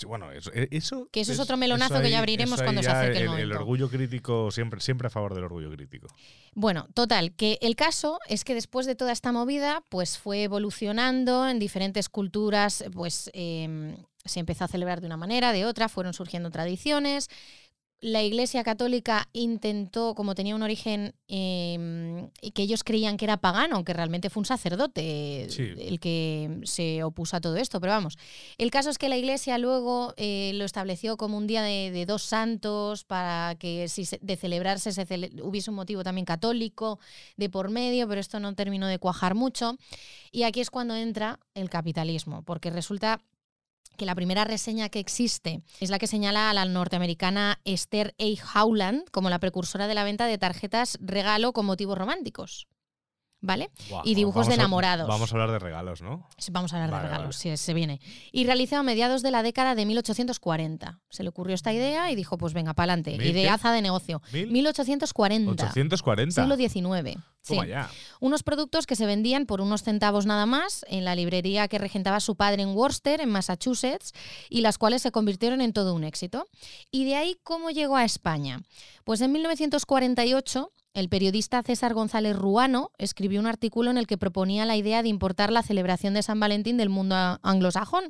Bueno, eso, eh, eso Que eso es otro melonazo que ya abriremos cuando se acerque el el, momento. orgullo crítico, siempre, siempre a favor del orgullo crítico. Bueno, total, que el caso es que después de toda esta movida, pues fue evolucionando en diferentes culturas, pues eh, se empezó a celebrar de una manera, de otra, fueron surgiendo tradiciones. La Iglesia Católica intentó, como tenía un origen eh, que ellos creían que era pagano, que realmente fue un sacerdote Sí. el que se opuso a todo esto, pero vamos. El caso es que la Iglesia luego eh, lo estableció como un día de, de dos santos para que si de celebrarse se cele- hubiese un motivo también católico de por medio, pero esto no terminó de cuajar mucho. Y aquí es cuando entra el capitalismo, porque resulta que la primera reseña que existe es la que señala a la norteamericana Esther A. Howland como la precursora de la venta de tarjetas regalo con motivos románticos. ¿Vale? Y dibujos de a- enamorados. Vamos a hablar de regalos, ¿no? Sí, Vamos a hablar Vale, de regalos, vale. si se viene. Y realizó a mediados de la década de 1840. Se le ocurrió esta idea y dijo, pues venga, para adelante. ¿Mil qué? Ideaza de negocio. ¿Mil? 1840. 840. Siglo XIX. Sí. Unos productos que se vendían por unos centavos nada más en la librería que regentaba su padre en Worcester, en Massachusetts, y las cuales se convirtieron en todo un éxito. ¿Y de ahí cómo llegó a España? Pues en 1948 el periodista César González Ruano escribió un artículo en el que proponía la idea de importar la celebración de San Valentín del mundo anglosajón.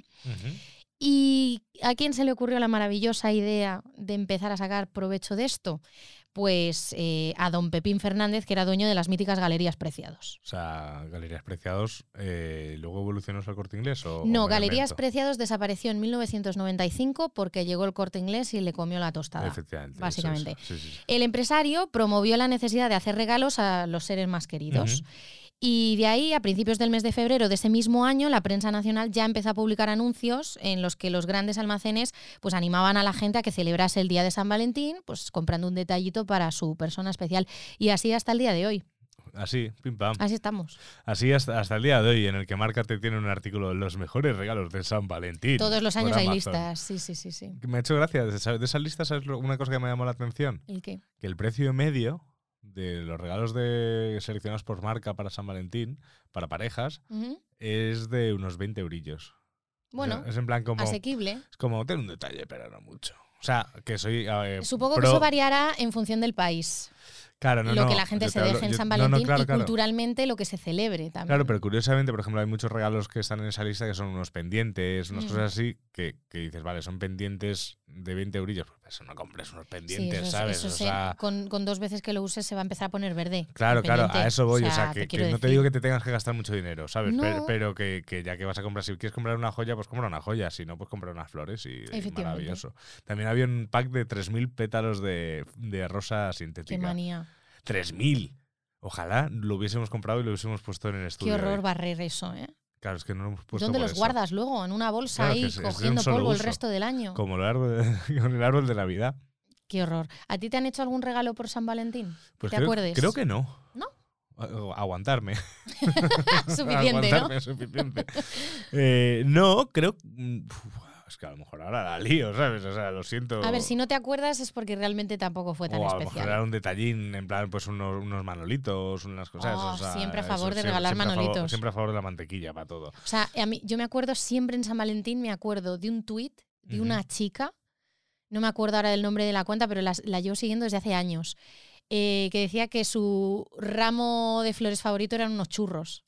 ¿Y a quién se le ocurrió la maravillosa idea de empezar a sacar provecho de esto? Pues eh, a don Pepín Fernández, que era dueño de las míticas Galerías Preciados. O sea, Galerías Preciados, eh, ¿luego evolucionó al corte inglés? O, No, Galerías? Preciados desapareció en 1995 porque llegó el corte inglés y le comió la tostada. Efectivamente. eso básicamente. es. Sí, sí, sí. El empresario promovió la necesidad de hacer regalos a los seres más queridos. Y de ahí, a principios del mes de febrero de ese mismo año, la prensa nacional ya empezó a publicar anuncios en los que los grandes almacenes pues, animaban a la gente a que celebrase el día de San Valentín, pues comprando un detallito para su persona especial. Y así hasta el día de hoy. Así, pim pam. Así estamos. Así hasta, hasta el día de hoy, en el que Márcate tiene un artículo de los mejores regalos de San Valentín. Todos los años hay listas. Sí, sí, sí, sí. Me ha hecho gracia. De esa- de esas listas, ¿sabes una cosa que me llamó la atención? ¿El qué? Que el precio medio de los regalos de seleccionados por marca para San Valentín, para parejas, es de unos 20 eurillos. O sea, Bueno, es en plan como. asequible. Es como tener un detalle, pero no mucho. O sea, que soy. eh, Supongo que eso variará en función del país. Claro, no, lo no, que la gente se hablo- deje en yo- San no, Valentín claro, y claro. culturalmente lo que se celebre también. Claro, pero curiosamente, por ejemplo, hay muchos regalos que están en esa lista que son unos pendientes, unas Mm. cosas así, que, que dices, vale, son pendientes de 20 eurillos. Pues eso no compres unos Sí, pendientes, eso, ¿sabes? eso o se- sea, con, con dos veces que lo uses se va a empezar a poner verde. claro, claro, a eso voy. O sea, que, no te digo que te tengas que gastar mucho dinero, ¿sabes? Pero, No. pero que, que ya que vas a comprar, si quieres comprar una joya, pues compra una joya. Si no, pues compra unas flores y, y maravilloso. También había un pack de 3.000 pétalos de, de rosa Qué sintética. manía. 3.000. Ojalá lo hubiésemos comprado y lo hubiésemos puesto en el Qué estudio. horror hoy. barrer eso, ¿eh? Claro, es que no lo hemos puesto ¿Dónde los eso. guardas luego? En una bolsa Claro, ahí es- cogiendo polvo el resto del año. Como el árbol de, con el árbol de Navidad. Qué horror. ¿A ti te han hecho algún regalo por San Valentín? Pues ¿Te creo, acuerdes? creo que no. ¿No? Aguantarme. Suficiente, ¿no? Aguantarme es suficiente. Eh, no, creo. mm, uf, Es que a lo mejor ahora la lío, ¿sabes? O sea, lo siento. A ver, si no te acuerdas es porque realmente tampoco fue tan o a lo mejor especial. era un detallín, en plan, pues unos, unos manolitos, unas cosas. Oh, o sea, siempre a eso, favor de siempre- regalar siempre a favor- manolitos. siempre a favor de la mantequilla para todo. O sea, a mí, yo me acuerdo siempre en San Valentín, me acuerdo de un tuit de una chica, no me acuerdo ahora del nombre de la cuenta, pero las- la, llevo siguiendo desde hace años, eh, que decía que su ramo de flores favorito eran unos churros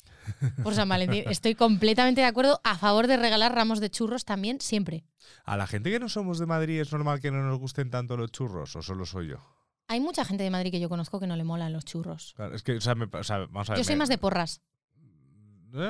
por San Valentín. Estoy completamente de acuerdo a favor de regalar ramos de churros también, siempre. ¿A la gente que no somos de Madrid es normal que no nos gusten tanto los churros o solo soy yo? Hay mucha gente de Madrid que yo conozco que no le molan los churros. Claro, es que, o sea, me- o sea, vamos a ver. Yo soy me- más de porras.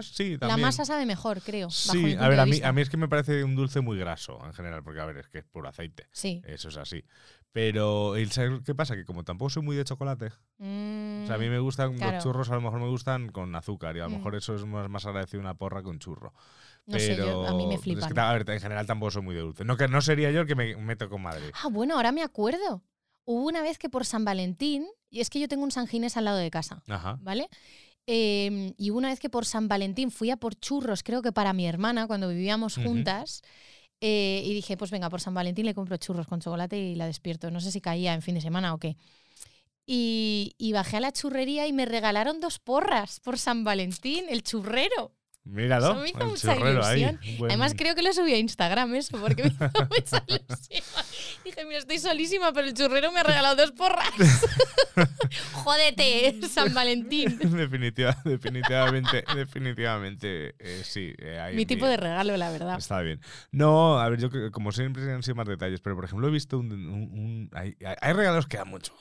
Sí, La masa sabe mejor, creo. bajo mi Sí, punto a ver, de a mí, vista. a mí es que me parece un dulce muy graso en general, porque a ver, es que es puro aceite. Sí. Eso es así. Pero, ¿y ¿sabes qué pasa? Que como tampoco soy muy de chocolate, o sea, a mí me gustan claro. los churros, a lo mejor me gustan con azúcar, y a lo Mm. mejor eso es más, más agradecido una porra que un churro. No sé, yo- a mí me es que, flipan. a ver, en general tampoco soy muy de dulce. No, que no sería yo el que me meto con Madrid. Ah, bueno, ahora me acuerdo. Hubo una vez que por San Valentín, y es que yo tengo un San Ginés al lado de casa, Ajá. ¿vale? Eh, y una vez que por San Valentín fui a por churros, creo que para mi hermana, cuando vivíamos juntas, eh, y dije, pues venga, por San Valentín le compro churros con chocolate y la despierto. No sé si caía en fin de semana o qué. Y, y bajé a la churrería y me regalaron dos porras por San Valentín, el churrero. Míralo. Eso me hizo mucha ahí. ilusión. Buen- Además, creo que lo subí a Instagram eso, porque me hizo mucha ilusión. Dije, mira, estoy solísima, pero el churrero me ha regalado dos porras. Jódete, San Valentín. Definitiva- definitivamente, definitivamente, eh, sí. eh, ahí Mi tipo de regalo, la verdad. Está bien. No, a ver, yo que- como siempre han sido más detalles, pero por ejemplo he visto un... un- un- hay, hay- hay regalos que dan mucho,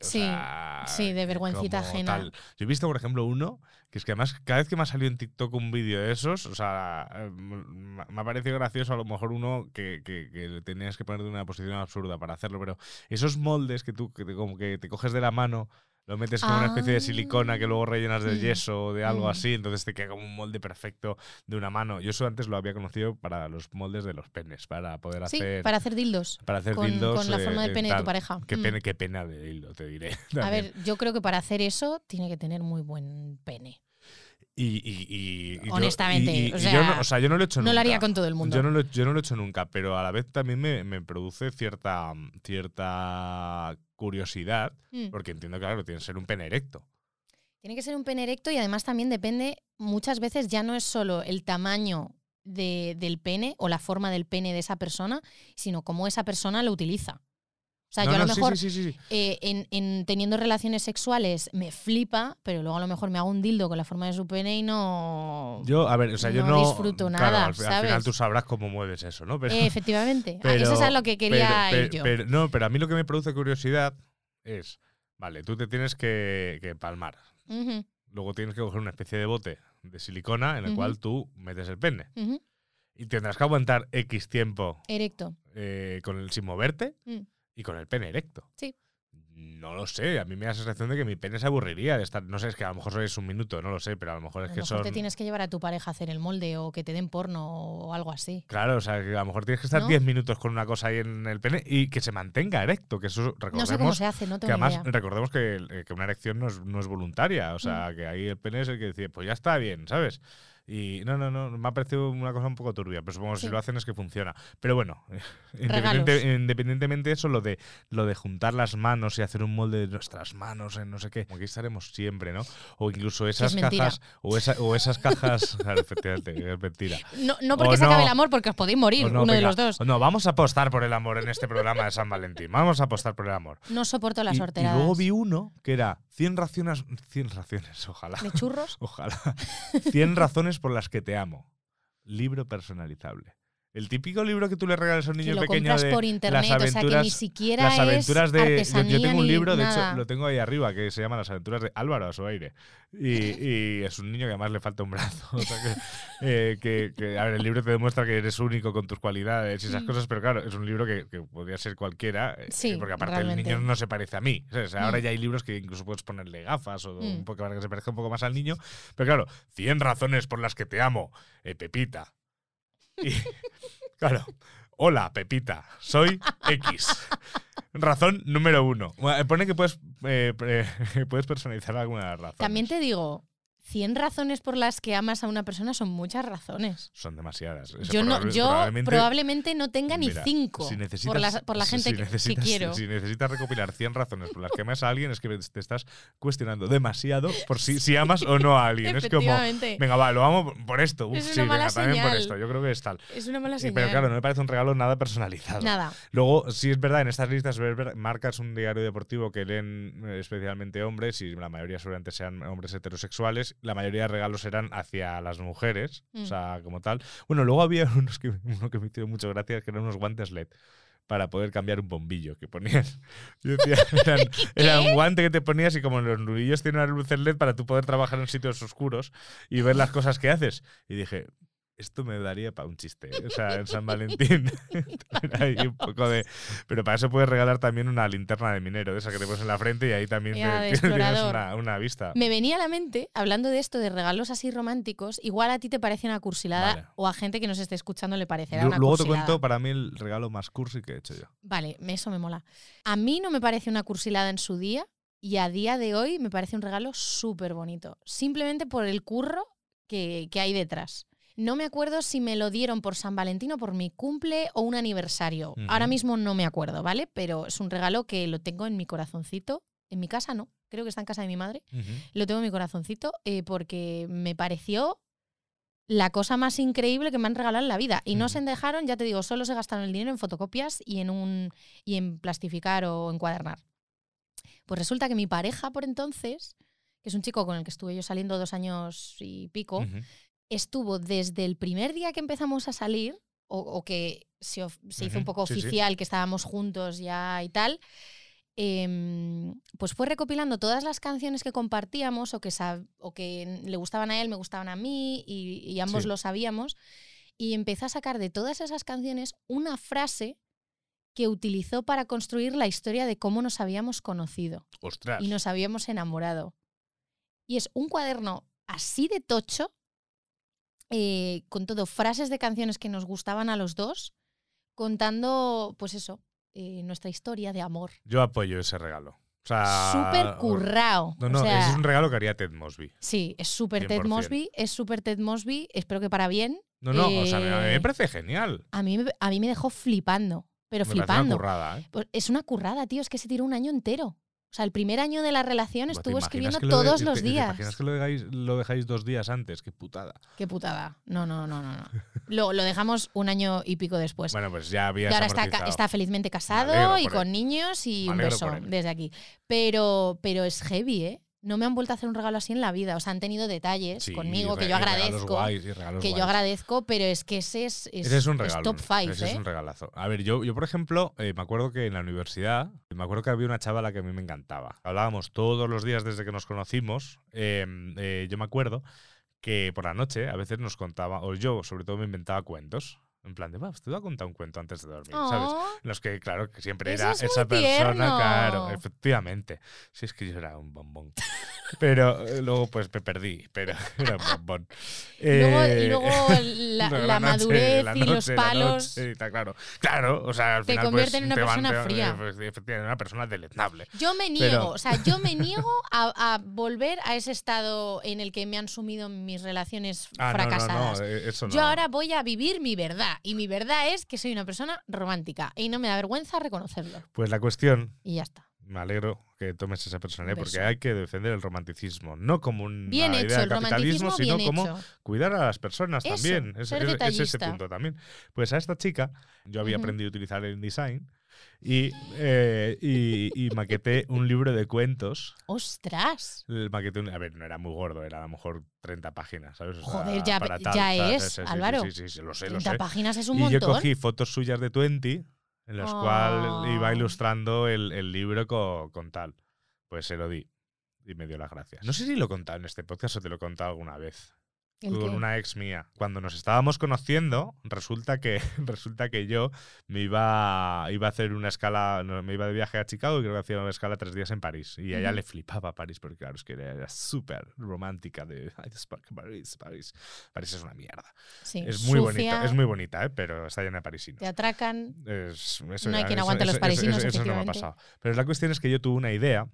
o Sí, sea, sí, de vergüencita ajena. tal. Yo he visto, por ejemplo, uno que es que además cada vez que me ha salido en TikTok un vídeo de esos, o sea, eh, me ha parecido gracioso a lo mejor uno que, que, que tenías que poner de una posición absurda para hacerlo, pero esos moldes que tú que te- como que te coges de la mano, lo metes con una especie de silicona que luego rellenas de yeso o de algo Mm. así, entonces te queda como un molde perfecto de una mano. Yo eso antes lo había conocido para los moldes de los penes, para poder Sí, hacer para hacer dildos. para hacer con, dildos con la eh, forma del eh, pene de tu pareja. Qué, Mm. pena, qué pena de dildo, te diré. A ver, yo creo que para hacer eso tiene que tener muy buen pene. Y, y- y- y yo- Honestamente, y- y- o sea, yo no, o sea, yo no lo he hecho no nunca. lo haría con todo el mundo. Yo no, lo, yo no lo he hecho nunca, pero a la vez también me, me produce cierta, cierta curiosidad, Mm. porque entiendo que, claro, tiene que ser un pene erecto. Tiene que ser un pene erecto y además también depende, muchas veces ya no es solo el tamaño de- del pene o la forma del pene de esa persona, sino cómo esa persona lo utiliza. O sea, No, yo a lo mejor sí, sí, sí. eh, en, en teniendo relaciones sexuales me flipa, pero luego a lo mejor me hago un dildo con la forma de su pene y no... Yo, a ver, o sea, yo no disfruto claro, nada, al, al final tú sabrás cómo mueves eso, ¿no? Pero, Eh, efectivamente. Ah, eso es a lo que quería pero- ir yo. pero- no, pero a mí lo que me produce curiosidad es, vale, tú te tienes que, que palmar. Luego tienes que coger una especie de bote de silicona en el cual tú metes el pene. Y tendrás que aguantar X tiempo Erecto. eh, con el, sin moverte Mm. Y con el pene erecto. Sí. No lo sé, a mí me da la sensación de que mi pene se aburriría de estar. No sé, es que a lo mejor es un minuto, no lo sé, pero a lo mejor A es lo que mejor son. te tienes que llevar a tu pareja a hacer el molde o que te den porno o algo así. Claro, o sea, que a lo mejor tienes que estar ¿No? 10 minutos con una cosa ahí en el pene y que se mantenga erecto, que eso recordemos. No sé cómo se hace, no que tengo ni además idea. recordemos que, eh, que una erección no es, no es voluntaria, o sea, Mm. que ahí el pene es el que dice, pues ya está bien, ¿sabes? Y no, no, no, me ha parecido una cosa un poco turbia, pero supongo que Sí. si lo hacen es que funciona. Pero bueno, independiente- independientemente de eso, lo de, lo de juntar las manos y hacer un molde de nuestras manos en no sé qué, como aquí estaremos siempre, ¿no? O incluso esas cajas, o, esa- o esas cajas, claro, efectivamente, es mentira. No, no porque O se acabe el amor, porque os podéis morir, no, uno de los dos. No, vamos a apostar por el amor en este programa de San Valentín. Vamos a apostar por el amor. No soporto las y, y luego vi uno que era 100 raciones, 100 raciones, ojalá. ¿De churros? Ojalá. 100 razones por las que te amo. Libro personalizable. El típico libro que tú le regalas a un Que niño lo pequeño compras de por internet, las o sea que aventuras, ni siquiera las aventuras es de yo- artesanía yo, tengo un libro, de hecho lo tengo ahí arriba que se llama Las aventuras de Álvaro a su aire. Y, y es un niño que además le falta un brazo. O sea que, eh, que- que, a ver, el libro te demuestra que eres único con tus cualidades y esas Mm. cosas, pero claro, es un libro que, que podría ser cualquiera, eh, Sí, porque aparte el niño no se parece a mí. O sea, ahora Mm. ya hay libros que incluso puedes ponerle gafas o Mm. un poco para que se parezca un poco más al niño. Pero claro, 100 razones por las que te amo, eh, Pepita. Claro, hola, Pepita, soy X. Razón número uno. Pone que puedes, eh, puedes personalizar alguna de las razones. También te digo, 100 razones por las que amas a una persona son muchas razones. Son demasiadas. Eso Yo, no, yo probablemente- probablemente no tenga ni Mira, 5 si por, la, por la si- gente si que, quiero. Si necesitas recopilar 100 razones por las que amas a alguien, es que te estás cuestionando demasiado por si, si amas o no a alguien. Es como, venga, va, lo amo por esto. Uf, Es una sí, venga, también por esto. Yo creo que es tal. Es una mala señal. pero claro, no me parece un regalo nada personalizado. Nada. Luego, sí es verdad, en estas listas marcas un diario deportivo que leen eh, especialmente hombres y la mayoría seguramente sean hombres heterosexuales. La mayoría de regalos eran hacia las mujeres, o Mm. sea, como tal. Bueno, luego había unos que, uno que me hizo mucho gracia, que eran unos guantes LED para poder cambiar un bombillo que ponían. Yo decía, eran, era un guante que te ponías y como los nudillos tienen las luces LED para tú poder trabajar en sitios oscuros y ver las cosas que haces. Y dije, esto me daría para un chiste. ¿eh? O sea, en San Valentín. tener ahí un poco de. Pero para eso puedes regalar también una linterna de minero, de esa que te pones en la frente y ahí también te- tienes una, una vista. Me venía a la mente, hablando de esto, de regalos así románticos, igual a ti te parece una cursilada Vale. o a gente que nos esté escuchando le parecerá Lu- una Luego te cursilada. cuento para mí el regalo más cursi que he hecho yo. Vale, eso me mola. A mí no me parece una cursilada en su día y a día de hoy me parece un regalo súper bonito. Simplemente por el curro que, que hay detrás. No me acuerdo si me lo dieron por San Valentín o por mi cumple o un aniversario. Ahora mismo no me acuerdo, ¿vale? Pero es un regalo que lo tengo en mi corazoncito. En mi casa no, creo que está en casa de mi madre. Lo tengo en mi corazoncito eh, porque me pareció la cosa más increíble que me han regalado en la vida. Y no se dejaron, ya te digo, solo se gastaron el dinero en fotocopias y en, un, y en plastificar o encuadernar. Pues resulta que mi pareja por entonces, que es un chico con el que estuve yo saliendo dos años y pico. Estuvo desde el primer día que empezamos a salir, o, o que se, se hizo un poco sí, sí. oficial, que estábamos juntos ya y tal, em, pues fue recopilando todas las canciones que compartíamos o que, o que le gustaban a él, me gustaban a mí y, y ambos Sí. lo sabíamos, y empezó a sacar de todas esas canciones una frase que utilizó para construir la historia de cómo nos habíamos conocido Ostras. y nos habíamos enamorado. Y es un cuaderno así de tocho, eh, con todo frases de canciones que nos gustaban a los dos, contando, pues eso, eh, nuestra historia de amor. Yo apoyo ese regalo. O sea, Súper currado. No, no, o sea, es un regalo que haría Ted Mosby. Sí, es súper Ted 100%. Mosby, es súper Ted Mosby, espero que para bien. No, no, o sea, a mí Eh, me parece genial. A mí, me- a mí me dejó flipando, pero Me parece una flipando. currada, ¿eh? Pues es una currada, tío, es que se tiró un año entero. O sea, el primer año de la relación Buah, ¿te estuvo escribiendo lo todos los te- días. ¿Te imaginas que lo dejáis, lo dejáis dos días antes? Qué putada. Qué putada. No, no, no, no. no. Lo, lo dejamos un año y pico después. Bueno, pues ya había y ahora está, felizmente casado y con él. niños y un beso desde aquí. Pero, pero es heavy, ¿eh? No me han vuelto a hacer un regalo así en la vida. O sea, han tenido detalles Sí, conmigo que yo agradezco. guays, Que yo agradezco, pero es que ese es, es, Ese es un es regalo. top five, Ese es ¿eh? un regalazo. A ver, yo, yo por ejemplo, eh, me acuerdo que en la universidad, me acuerdo que había una chavala que a mí me encantaba. Hablábamos todos los días desde que nos conocimos. eh, eh, yo me acuerdo que por la noche a veces nos contaba, o yo sobre todo me inventaba cuentos. En plan de, va, te voy a contar un cuento antes de dormir, ¿sabes? Oh, los que, claro, que siempre Eso era es esa persona, tierno. claro, efectivamente. Si es que yo era un bombón. Pero eh, luego pues me perdí, pero era un bombón. luego, Eh, y luego la, no, la noche, madurez la y los la palos. noche y tal, claro, claro, o sea, al Te final, convierte pues, en una van- persona fría. eh, Efectivamente, una persona deleznable. Yo me niego, Pero- o sea, yo me niego a, a volver a ese estado en el que me han sumido mis relaciones Ah, fracasadas. no, no, eh, eso no. Yo ahora voy a vivir mi verdad y mi verdad es que soy una persona romántica y no me da vergüenza reconocerlo. Pues la cuestión, Y ya está. me alegro que tomes esa personalidad Un porque hay que defender el romanticismo, no como una Bien idea hecho, de el capitalismo, sino bien como hecho. cuidar a las personas Eso, también. Es, ser es- es ese punto también. Pues a esta chica yo había aprendido a utilizar el InDesign y, eh, y, y maqueté un libro de cuentos. ¡Ostras! El maqueté un- a ver, no era muy gordo, era a lo mejor 30 páginas, ¿sabes? O sea, Joder, ya- para ya ¿sabes? es, Sí, sí, sí, Álvaro. Sí, sí, sí, lo sé, lo 30 sé. páginas es un y montón. yo cogí fotos suyas de Twenty, en las cuales iba Oh. ilustrando el, el libro co- con, tal. Pues se lo di. Y me dio las gracias. No sé si lo he contado en este podcast o te lo he contado alguna vez. ¿El Con qué? una ex mía. Cuando nos estábamos conociendo, resulta que, resulta que yo me iba, iba a hacer una escala, me iba de viaje a Chicago y creo que hacía una escala tres días en París. Y a ella Ujú. le flipaba París, porque claro, es que era, súper romántica de "Ay, es Par- París, París. París es una mierda. Sí, Es muy bonita, es muy bonita, ¿eh? pero está llena de parisinos. Te atracan. Es- eso No hay quien aguante los eso- eso- parisinos, eso- eso no me ha pasado. Pero la cuestión es que yo tuve una idea,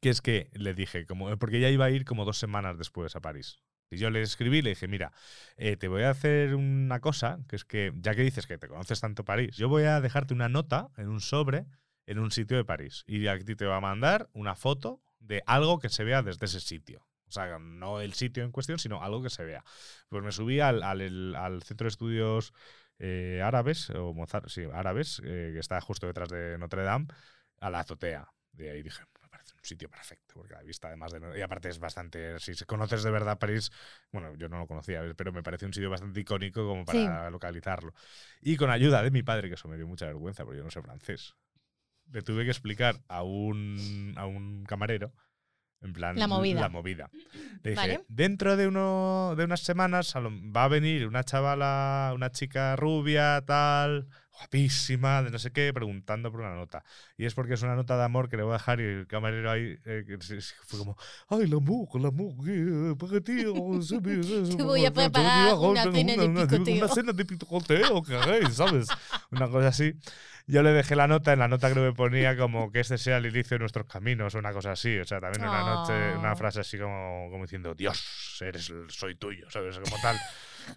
que es que le dije, como, porque ella iba a ir como dos semanas después a París. Y yo le escribí le dije, mira, eh, te voy a hacer una cosa, que es que ya que dices que te conoces tanto París, yo voy a dejarte una nota en un sobre en un sitio de París. Y a ti te va a mandar una foto de algo que se vea desde ese sitio. O sea, no el sitio en cuestión, sino algo que se vea. Pues me subí al, al- centro de estudios eh, árabes, o Mozart, sí, árabes, eh, que está justo detrás de Notre Dame, a la azotea. Y ahí dije, sitio perfecto, porque la vista además de... Y aparte es bastante... Si conoces de verdad París, bueno, yo no lo conocía, pero me parece un sitio bastante icónico como para localizarlo. Y con ayuda de mi padre, que eso me dio mucha vergüenza, porque yo no sé francés, le tuve que explicar a un, a un camarero, en plan... La movida. La movida. Le dije, Vale. dentro de, uno, de unas semanas va a venir una chavala, una chica rubia, tal, guapísima, de no sé qué, preguntando por una nota. Y es porque es una nota de amor que le voy a dejar y el camarero ahí eh, fue como, ay, el amor, el amor, eh, para ti, Te voy a preparar una cena de picoteo. Una cena de picoteo, que ¿sabes? Una cosa así. Yo le dejé la nota, en la nota creo que ponía como que este sea el inicio de nuestros caminos o una cosa así. O sea, también una noche, una Oh. frase así como, como diciendo, Dios, eres, soy tuyo, ¿sabes? Como tal.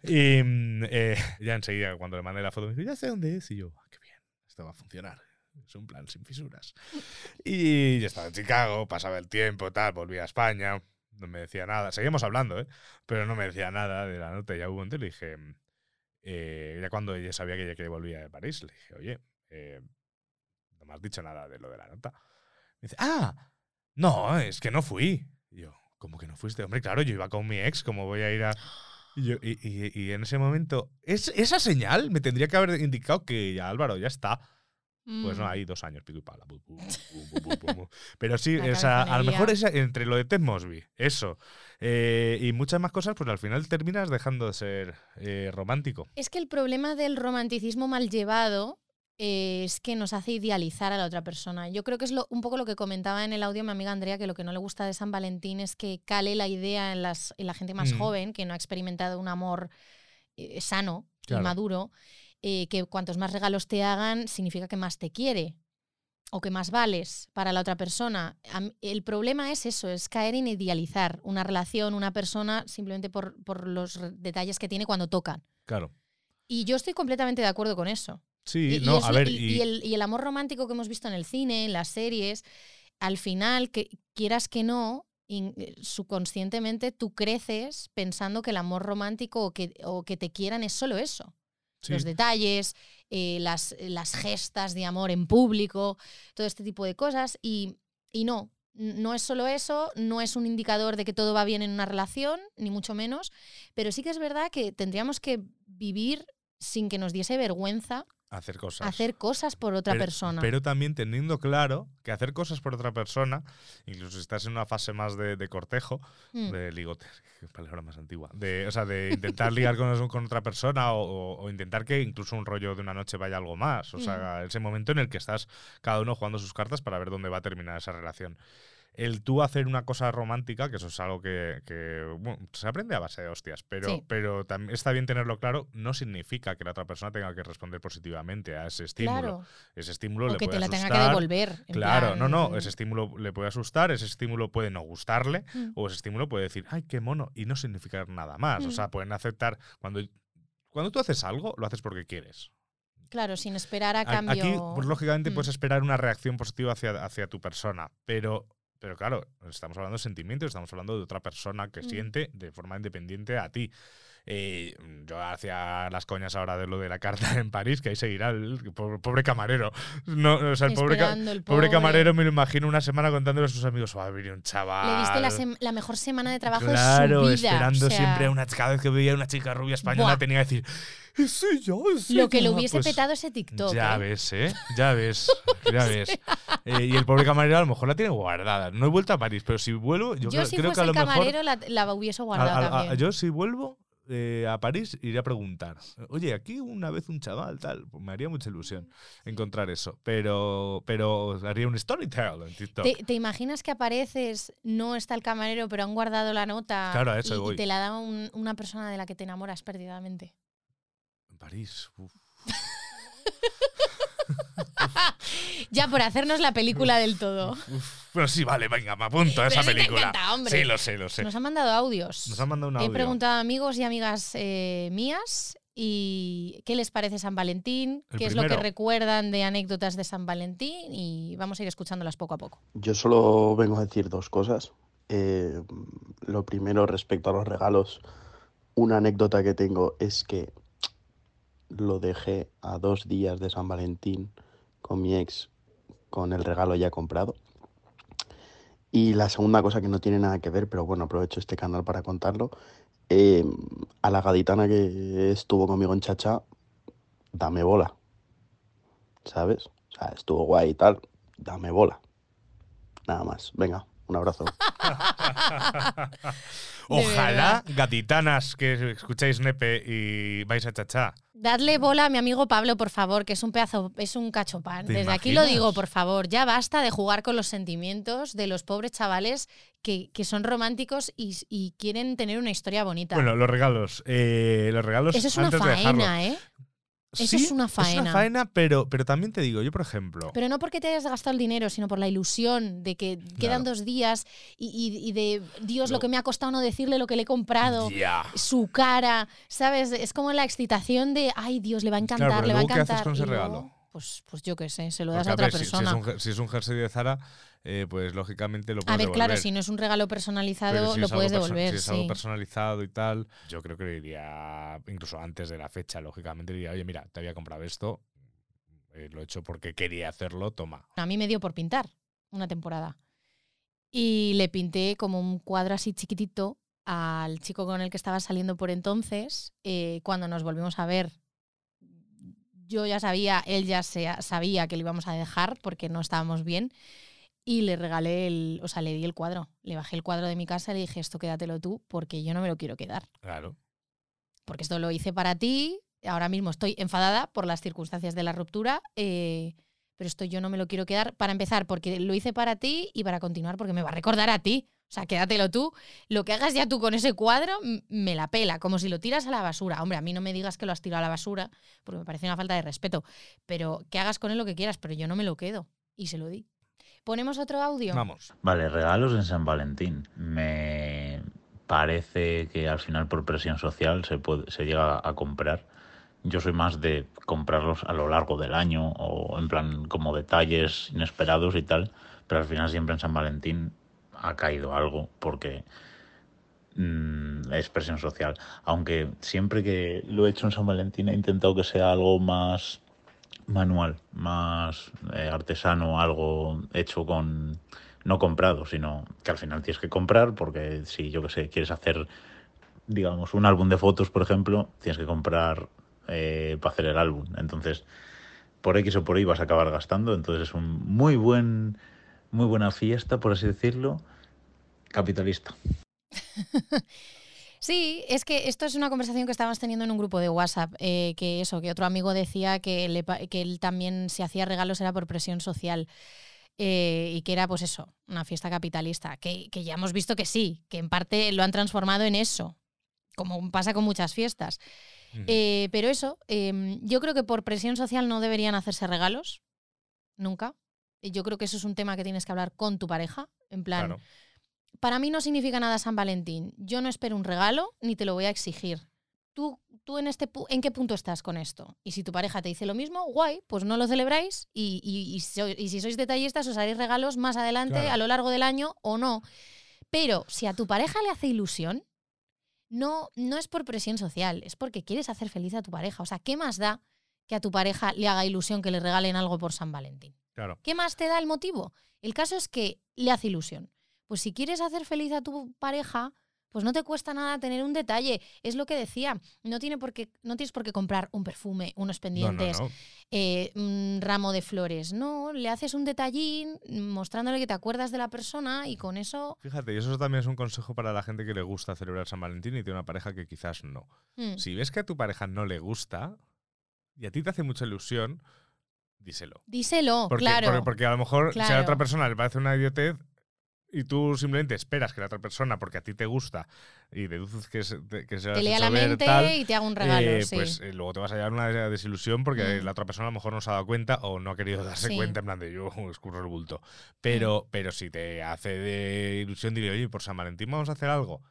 Y mm, eh, ya enseguida, cuando le mandé la foto, me dijo, ya sé dónde es. Y yo, "Ah, qué bien, esto va a funcionar. Es un plan sin fisuras. Y yo estaba en Chicago, pasaba el tiempo, tal, volví a España. no me decía nada. Seguimos hablando, ¿eh? Pero no me decía nada de la nota. Ya hubo un y le dije, eh, ya cuando ella sabía que ella que volvía de París, le dije, oye, eh, no me has dicho nada de lo de la nota. Me dice, ah, no, es que no fui. Y yo, ¿cómo que no fuiste? Hombre, claro, yo iba con mi ex, ¿cómo voy a ir a...? Y, yo- y- y- y en ese momento, es, esa señal me tendría que haber indicado que ya Álvaro ya está. Pues no, Mm. hay dos años, pico y pala. bu, bu, bu, bu, bu, bu, bu. Pero sí, sea, a lo mejor esa- entre lo de Ted Mosby, eso, eh, y muchas más cosas, pues al final terminas dejando de ser eh, romántico. Es que el problema del romanticismo mal llevado eh, es que nos hace idealizar a la otra persona. Yo creo que es lo- un poco lo que comentaba en el audio mi amiga Andrea, que lo que no le gusta de San Valentín es que cale la idea en, las, en la gente más Mm. joven, que no ha experimentado un amor eh, sano Claro. y maduro, eh, que cuantos más regalos te hagan significa que más te quiere o que más vales para la otra persona. El problema es eso, es caer en idealizar una relación, una persona, simplemente por, por los detalles que tiene cuando tocan. Claro. Y yo estoy completamente de acuerdo con eso. Sí, Y- y no, es a lo- ver, y, y, y el, y el amor romántico que hemos visto en el cine, en las series, al final, que quieras que no, eh, subconscientemente tú creces pensando que el amor romántico o que, o que te quieran es solo eso. sí, Los detalles, eh, las, las gestas de amor en público, todo este tipo de cosas. Y, y no, no es solo eso, no es un indicador de que todo va bien en una relación, ni mucho menos, pero sí que es verdad que tendríamos que vivir sin que nos diese vergüenza hacer cosas. hacer cosas por otra pero, persona. Pero también teniendo claro que hacer cosas por otra persona, incluso si estás en una fase más de, de cortejo, Mm. de ligote, qué palabra más antigua, de, o sea, de intentar ligar con, con otra persona o, o- o intentar que incluso un rollo de una noche vaya algo más. O Mm. sea, ese momento en el que estás cada uno jugando sus cartas para ver dónde va a terminar esa relación. El tú hacer una cosa romántica, que eso es algo que, que, bueno, se aprende a base de hostias, pero, Sí. pero también está bien tenerlo claro, no significa que la otra persona tenga que responder positivamente a ese estímulo. claro. Ese estímulo O le que puede te la tenga que asustar. devolver. Claro, no, no, plan, ese estímulo le puede asustar, ese estímulo puede no gustarle, Mm. o ese estímulo puede decir, ay, qué mono, y no significar nada más. O Mm. sea, pueden aceptar, cuando, cuando tú haces algo, lo haces porque quieres. Claro, sin esperar a A- cambio. Aquí, pues lógicamente, Mm. puedes esperar una reacción positiva hacia, hacia tu persona, pero, pero claro, estamos hablando de sentimientos, estamos hablando de otra persona que Mm. siente de forma independiente a ti. Eh, yo hacía las coñas ahora de lo de la carta en París, que ahí seguirá el pobre, pobre camarero. No, o sea, el pobre, ca- Esperando el pobre pobre. camarero me lo imagino una semana contándole a sus amigos, va a venir un chaval. Le diste la, sem- la mejor semana de trabajo claro, de su vida. esperando o sea, siempre a una cada vez que veía a una chica rubia española Buah. tenía que decir, "Es ella, es Lo que le ella". hubiese Pues, petado ese TikTok. ya ¿eh? ves, ¿eh? Ya ves, ya ves. Eh, y el pobre camarero a lo mejor la tiene guardada. No he vuelto a París, pero si vuelvo, yo, Yo, creo, si creo que a lo el mejor... camarero la, la hubiese guardado a- a- también. yo si vuelvo eh, a París iré a preguntar. Oye, aquí una vez un chaval, tal. Pues me haría mucha ilusión encontrar eso. Pero, pero haría un storytell en TikTok. ¿Te, te imaginas que apareces, no está el camarero, pero han guardado la nota Claro, a eso y, y te la da un- una persona de la que te enamoras perdidamente? En París. Ya por hacernos la película del todo. Uf. Bueno, sí, vale, venga, me apunto a esa Pero película. encanta, hombre. Sí, lo sé, lo sé. Nos han mandado audios. Nos han mandado un He audio. preguntado a amigos y amigas eh, mías y qué les parece San Valentín, El qué es lo que recuerdan de anécdotas de San Valentín y vamos a ir escuchándolas poco a poco. Yo solo vengo a decir dos cosas. Eh, lo primero, respecto a los regalos, una anécdota que tengo es que lo dejé a dos días de San Valentín con mi ex con el regalo ya comprado. Y la segunda cosa que no tiene nada que ver, pero bueno, aprovecho este canal para contarlo. eh, a la gaditana que estuvo conmigo en Chacha, dame bola. ¿Sabes? O sea, estuvo guay y tal, dame bola. Nada más. Venga, un abrazo. Ojalá, gatitanas que escucháis Nepe y vais a chachá. Dadle bola a mi amigo Pablo, por favor, que es un pedazo, es un cachopán. ¿Te Desde aquí lo digo, por favor, ya basta de jugar con los sentimientos de los pobres chavales que, que son románticos y, y quieren tener una historia bonita. Bueno, los regalos. eh, los regalos Eso es una de faena, ¿eh? Eso Sí, es una Es faena. una faena, pero, pero también te digo, yo por ejemplo. Pero no porque te hayas gastado el dinero, sino por la ilusión de que quedan dos días y, y- y de Dios, lo Lo- que me ha costado no decirle lo que le he comprado, su cara, ¿sabes? Es como la excitación de, ay Dios, le va a encantar, Claro, pero le va a luego, ¿qué encantar. haces con ese luego- regalo? Pues, pues yo qué sé, se lo das a a otra ver, si- si, persona. es un, jer- si es un jersey de Zara, eh, pues lógicamente lo a puedes ver, claro, devolver. si no es un regalo personalizado, si lo puedes devolver. Si es algo personalizado y tal, yo creo que le diría, incluso antes de la fecha, lógicamente, le diría, oye, mira, te había comprado esto, eh, lo he hecho porque quería hacerlo, toma. A mí me dio por pintar una temporada. Y le pinté como un cuadro así chiquitito al chico con el que estaba saliendo por entonces. Eh, cuando nos volvimos a ver, yo ya sabía, él ya se- sabía que le íbamos a dejar porque no estábamos bien. Y le regalé el, o sea, le di el cuadro. Le bajé el cuadro de mi casa y le dije, esto quédatelo tú porque yo no me lo quiero quedar. Claro. Porque esto lo hice para ti. Ahora mismo estoy enfadada por las circunstancias de la ruptura. eh, pero esto yo no me lo quiero quedar para empezar porque lo hice para ti y para continuar porque me va a recordar a ti. O sea, quédatelo tú. Lo que hagas ya tú con ese cuadro me la pela, como si lo tiras a la basura. Hombre, a mí no me digas que lo has tirado a la basura porque me parece una falta de respeto. Pero que hagas con él lo que quieras, pero yo no me lo quedo. Y se lo di. ¿Ponemos otro audio? Vamos. Vale, regalos en San Valentín. Me parece que al final por presión social se, puede, se llega a comprar. Yo soy más de comprarlos a lo largo del año o en plan como detalles inesperados y tal, pero al final siempre en San Valentín ha caído algo porque mm, es presión social. Aunque siempre que lo he hecho en San Valentín he intentado que sea algo más manual, más eh, artesano, algo hecho con no comprado, sino que al final tienes que comprar porque si yo que sé, quieres hacer digamos un álbum de fotos, por ejemplo, tienes que comprar eh, para hacer el álbum. Entonces, por X o por Y vas a acabar gastando, entonces es un muy buen muy buena fiesta, por así decirlo, capitalista. Sí, es que esto es una conversación que estábamos teniendo en un grupo de WhatsApp, eh, que eso, que otro amigo decía que, le pa- que él también se hacía regalos era por presión social eh, y que era pues eso, una fiesta capitalista, que, que ya hemos visto que sí, que en parte lo han transformado en eso, como pasa con muchas fiestas. Eh, pero eso, em, yo creo que por presión social no deberían hacerse regalos, nunca. Yo creo que eso es un tema que tienes que hablar con tu pareja, en plan, Claro. para mí no significa nada San Valentín. Yo no espero un regalo ni te lo voy a exigir. Tú, tú en, este, pu- ¿en qué punto estás con esto? Y si tu pareja te dice lo mismo, guay, pues no lo celebráis y, y- y so- y si sois detallistas os haréis regalos más adelante Claro. a lo largo del año o no. Pero si a tu pareja le hace ilusión, no, no es por presión social, es porque quieres hacer feliz a tu pareja. O sea, ¿qué más da que a tu pareja le haga ilusión que le regalen algo por San Valentín? Claro. ¿Qué más te da el motivo? El caso es que le hace ilusión. Pues si quieres hacer feliz a tu pareja, pues no te cuesta nada tener un detalle. Es lo que decía. No, tiene por qué, no tienes por qué comprar un perfume, unos No, no, pendientes, no. eh, un ramo de flores. No, le haces un detallín mostrándole que te acuerdas de la persona y con eso... Fíjate, y eso también es un consejo para la gente que le gusta celebrar San Valentín y tiene una pareja que quizás no. mm, Si ves que a tu pareja no le gusta y a ti te hace mucha ilusión, díselo. Díselo, Porque, claro. porque, porque a lo mejor si a la Claro. otra persona le parece una idiotez y tú simplemente esperas que la otra persona, porque a ti te gusta y deduces que, es, que se te lea la mente tal, y te haga un regalo, eh, sí. pues eh, luego te vas a llevar una desilusión porque Mm. la otra persona a lo mejor no se ha dado cuenta o no ha querido darse Sí. Mm. cuenta en plan de yo escurro el bulto. Pero, pero si te hace de ilusión, diré, oye, por San Valentín vamos a hacer algo.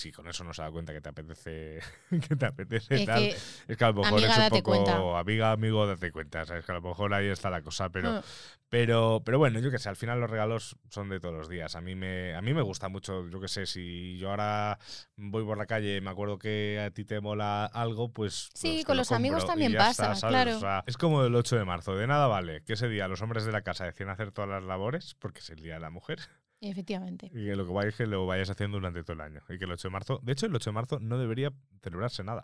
Si con eso no se da cuenta que te apetece, que te apetece Es tal, que, es que a lo mejor amiga, es un poco cuenta. amiga, amigo, date cuenta, sabes que a lo mejor ahí está la cosa, pero mm, pero, pero bueno, yo que sé, al final los regalos son de todos los días. A mí me, a mí me gusta mucho, yo que sé, si yo ahora voy por la calle y me acuerdo que a ti te mola algo, pues. Sí, pues te con lo los amigos también pasa, claro. O sea, es como el 8 de marzo, de nada vale que ese día los hombres de la casa decían hacer todas las labores, porque es el día de la mujer, efectivamente. y que lo que vayáis que lo vayáis haciendo durante todo el año. Y que el 8 de marzo, de hecho, el 8 de marzo no debería celebrarse nada.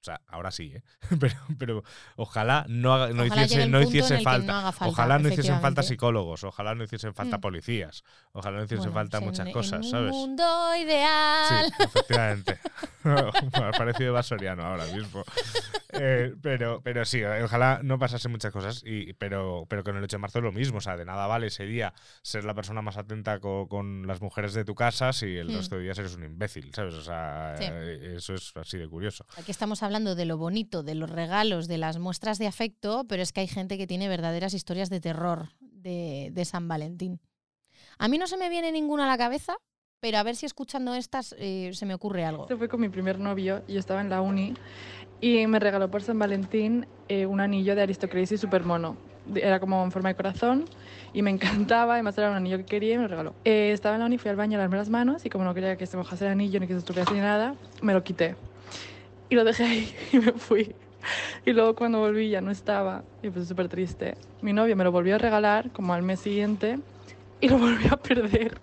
O sea, ahora sí, ¿eh? Pero, pero ojalá no, haga- no Ojalá hiciese, no hiciese falta. falta, Ojalá no hiciesen falta psicólogos, ojalá no hiciesen falta Mm. policías, ojalá no hiciesen Bueno, falta en- muchas en cosas, un ¿sabes? mundo ideal. Sí, efectivamente. Me ha parecido vasoriano ahora mismo. Eh, pero, pero sí, ojalá no pasase muchas cosas, y, pero, pero con el 8 de marzo es lo mismo. O sea, de nada vale ese día ser la persona más atenta co- con, las mujeres de tu casa si el Hmm. resto de días eres un imbécil, ¿sabes? O sea, Sí. eh, eso es así de curioso. Aquí estamos hablando de lo bonito, de los regalos, de las muestras de afecto, pero es que hay gente que tiene verdaderas historias de terror de, de San Valentín. A mí no se me viene ninguna a la cabeza, pero a ver si escuchando estas eh, se me ocurre algo. Este fue con mi primer novio, yo estaba en la uni y me regaló por San Valentín eh, un anillo de Aristocracy super mono. Era como en forma de corazón y me encantaba, además era un anillo que quería y me lo regaló. Eh, estaba en la uni, fui al baño a lavarme las manos y como no quería que se mojase el anillo ni que se estuviese ni nada, me lo quité. Y lo dejé ahí y me fui. Y luego cuando volví ya no estaba y pues súper triste. Mi novio me lo volvió a regalar como al mes siguiente y lo volví a perder.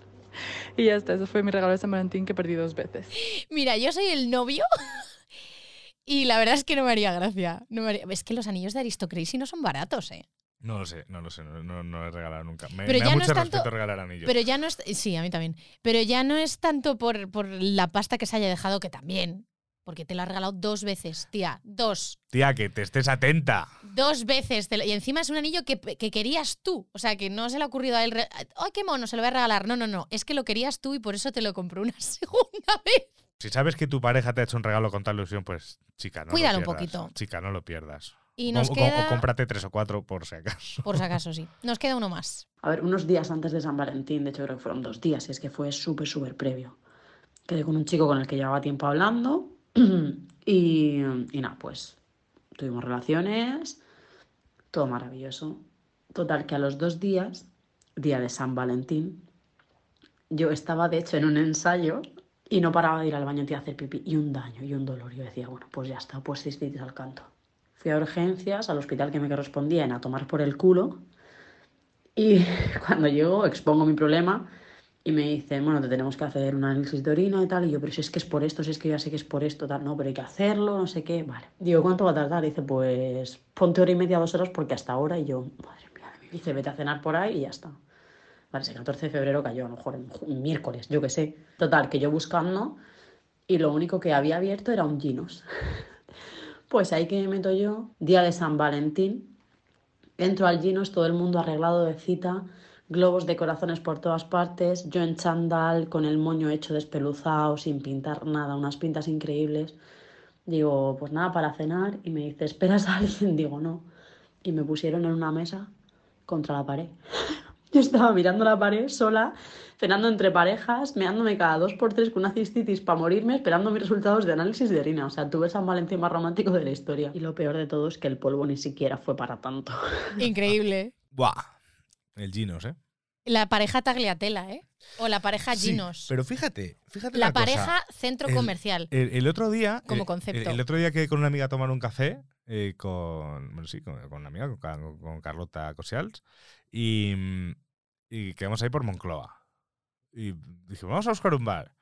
Y ya está, eso fue mi regalo de San Valentín que perdí dos veces. Mira, yo soy el novio y la verdad es que no me haría gracia. No me haría- Es que los anillos de Aristocracy no son baratos, ¿eh? No lo sé, no lo sé, no, no, no he regalado nunca. Me, Pero me ya da no mucho es tanto- respeto regalar anillos. Pero ya no es. Sí, a mí también. Pero ya no es tanto por, por la pasta que se haya dejado, que también. Porque te lo ha regalado dos veces, tía. Dos. Tía, que te estés atenta. Dos veces. te lo- Y encima es un anillo que, que querías tú. O sea, que no se le ha ocurrido a él. ¡Ay, qué mono! Se lo voy a regalar. No, no, no. Es que lo querías tú y por eso te lo compró una segunda vez. Si sabes que tu pareja te ha hecho un regalo con tal ilusión, pues chica, no Cuídalo un lo pierdas. poquito. Chica, no lo pierdas. Y O- nos o- queda. o cómprate tres o cuatro por si acaso. Por si acaso, sí. Nos queda uno más. A ver, unos días antes de San Valentín, de hecho creo que fueron dos días, y es que fue súper, súper previo. Quedé con un chico con el que llevaba tiempo hablando y, y nada, pues tuvimos relaciones, todo maravilloso. Total, que a los dos días, día de San Valentín, yo estaba de hecho en un ensayo y no paraba de ir al baño a hacer pipí y un daño y un dolor. Yo decía, bueno, pues ya está, pues cistitis al canto. Fui a urgencias, al hospital que me correspondía, en a tomar por el culo. Y cuando llego, expongo mi problema y me dicen, bueno, te tenemos que hacer un análisis de orina y tal. Y yo, pero si es que es por esto, si es que ya sé que es por esto, tal, no, pero hay que hacerlo, no sé qué. Vale. Digo, ¿cuánto va a tardar? dice, pues ponte hora y media, dos horas, porque hasta ahora. Y yo, madre mía, de vida". dice, vete a cenar por ahí y ya está. Vale, ese 14 de febrero cayó, a lo mejor en miércoles, yo qué sé. Total, que yo buscando y lo único que había abierto era un Ginos. Pues ahí que me meto yo, día de San Valentín, entro al Ginos, todo el mundo arreglado de cita, globos de corazones por todas partes, yo en chándal, con el moño hecho despeluzado, sin pintar nada, unas pintas increíbles. Digo, pues nada, para cenar, y me dice, ¿esperas a alguien? Digo, no. Y me pusieron en una mesa contra la pared. Yo estaba mirando la pared sola, cenando entre parejas, meándome cada dos por tres con una cistitis para morirme, esperando mis resultados de análisis de orina. O sea, tuve San Valentín más romántico de la historia. Y lo peor de todo es que el polvo ni siquiera fue para tanto. Increíble. Buah. El Ginos, ¿eh? La pareja tagliatela, ¿eh? O la pareja Sí, Ginos. pero fíjate, fíjate la una cosa. pareja centro El- comercial. El, el otro día. Como eh, concepto. El, el otro día que con una amiga a tomar un café eh, con. Bueno, sí, con, con una amiga, con, con Carlota Cosials. Y, mm, y quedamos ahí por Moncloa. Y dije, vamos a buscar un bar.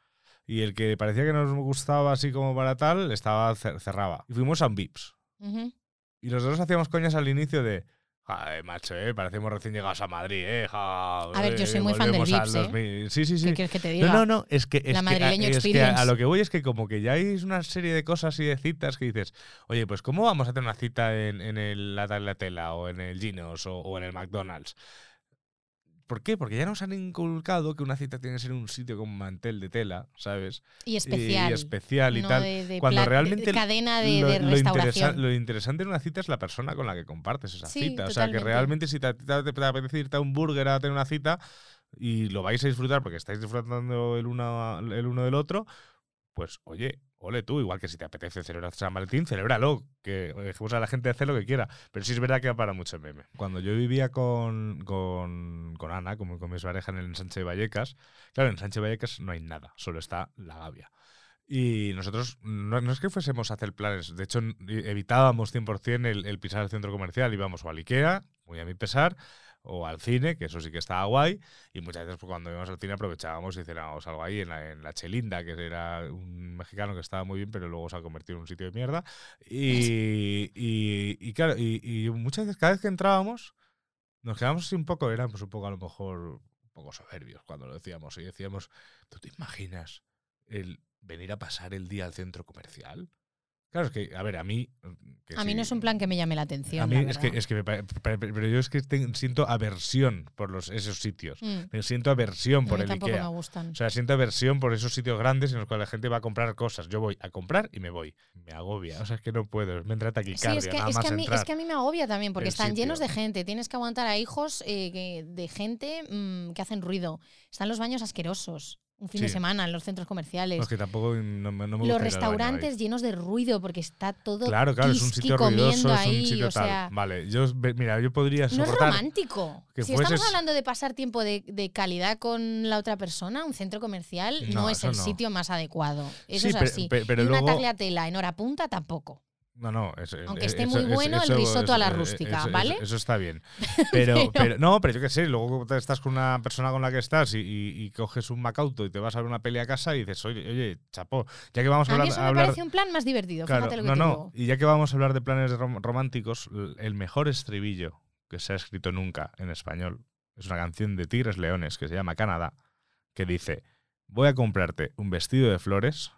Y el que parecía que nos gustaba así como para tal, estaba cer- cerraba. Y fuimos a un Vips. Ujú. Y los dos hacíamos coñas al inicio de. Joder, macho, eh, parecemos recién llegados a Madrid, eh. ja, A ver, yo eh, soy muy fan del Vips, ¿eh? 2000". Sí, sí, sí. ¿Qué quieres que te diga? No, no, no, es que, es La que, madrileña es que a, lo que voy es que como que ya hay una serie de cosas y de citas que dices, oye, pues ¿cómo vamos a tener una cita en, en el La Tagliatella o en el Ginos o, o en el McDonald's? ¿Por qué? Porque ya nos han inculcado que una cita tiene que ser en un sitio con mantel de tela, ¿sabes? Y especial. Y, especial y no tal. de- de cuando de realmente cadena de- lo, de lo interesa- restauración. lo interesante en una cita es la persona con la que compartes esa Sí, cita. O sea, que realmente si te, te- te apetece irte a un burger a tener una cita y lo vais a disfrutar porque estáis disfrutando el uno, el uno del otro, pues oye, ole tú, igual que si te apetece celebrar San Valentín, celébralo, que dejemos a la gente hacer lo que quiera. Pero sí es verdad que para mucho meme. Cuando yo vivía con, con, con Ana, como con mi pareja en el ensanche Vallecas, claro, en ensanche de Vallecas no hay nada, solo está la gavia. Y nosotros no, no es que fuésemos a hacer planes, de hecho evitábamos 100% el, el pisar el centro comercial, íbamos o al Ikea, muy a mi pesar, o al cine, que eso sí que estaba guay, y muchas veces pues, cuando íbamos al cine aprovechábamos y cenábamos algo ahí en la, en la Chelinda, que era un mexicano que estaba muy bien, pero luego se ha convertido en un sitio de mierda. Y, y, y claro, y, y muchas veces, cada vez que entrábamos, nos quedábamos así un poco, éramos un poco a lo mejor un poco soberbios cuando lo decíamos, y decíamos, ¿tú te imaginas el venir a pasar el día al centro comercial? Claro, es que, a ver, a mí... que A mí sí, no es un plan que me llame la atención. a mí es que, es que me pero yo es que siento aversión por los, esos sitios. Mm. Siento aversión A por mí el tampoco Ikea. me gustan. O sea, siento aversión por esos sitios grandes en los cuales la gente va a comprar cosas. Yo voy a comprar y me voy. Me agobia. O sea, es que no puedo. Me entra Sí, taquicardia es que, nada es, más que a mí, es que a mí me agobia también, porque están llenos de gente. Tienes que aguantar a hijos eh, de gente mm, que hacen ruido. Están los baños asquerosos. Un fin de semana en los centros comerciales. No, es que tampoco no, no me los ahí. restaurantes llenos de ruido porque está todo Claro, claro, es un sitio ruidoso, comiendo es un ahí, sitio o tal. sea, Vale, yo, mira, yo podría no es romántico. que si fueses- estamos hablando de pasar tiempo de, de calidad con la otra persona, un centro comercial no, No, es el no. sitio más adecuado. Eso Sí, es así. pe- pero y una luego- tagliatella en hora punta tampoco. No, no. eso- Aunque eh, esté eso- muy eso- bueno, el eso- risotto a la eso- rústica, eso- ¿vale? Eso, eso está bien. Pero, Pero- pero- no, pero yo qué sé, luego estás con una persona con la que estás y, y- y coges un macauto y te vas a ver una peli a casa y dices, oye, oye, chapó, ya que vamos a A mí hablar, eso a me hablar- parece un plan más divertido, Claro, fíjate lo que no, te no. Y ya que vamos a hablar de planes rom- románticos, el mejor estribillo que se ha escrito nunca en español es una canción de Tigres Leones que se llama Canadá, que dice, voy a comprarte un vestido de flores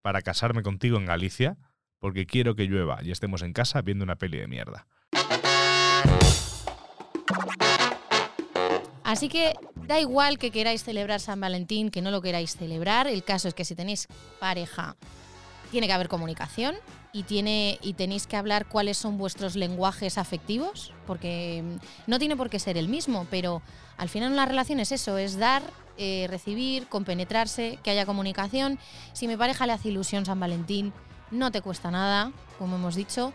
para casarme contigo en Galicia porque quiero que llueva y estemos en casa viendo una peli de mierda. Así que da igual que queráis celebrar San Valentín, que no lo queráis celebrar. El caso es que si tenéis pareja, tiene que haber comunicación y, tiene, y tenéis que hablar cuáles son vuestros lenguajes afectivos, porque mm, no tiene por qué ser el mismo, pero al final una relación es eso, es dar, eh, recibir, compenetrarse, que haya comunicación. Si mi pareja le hace ilusión San Valentín, no te cuesta nada, como hemos dicho.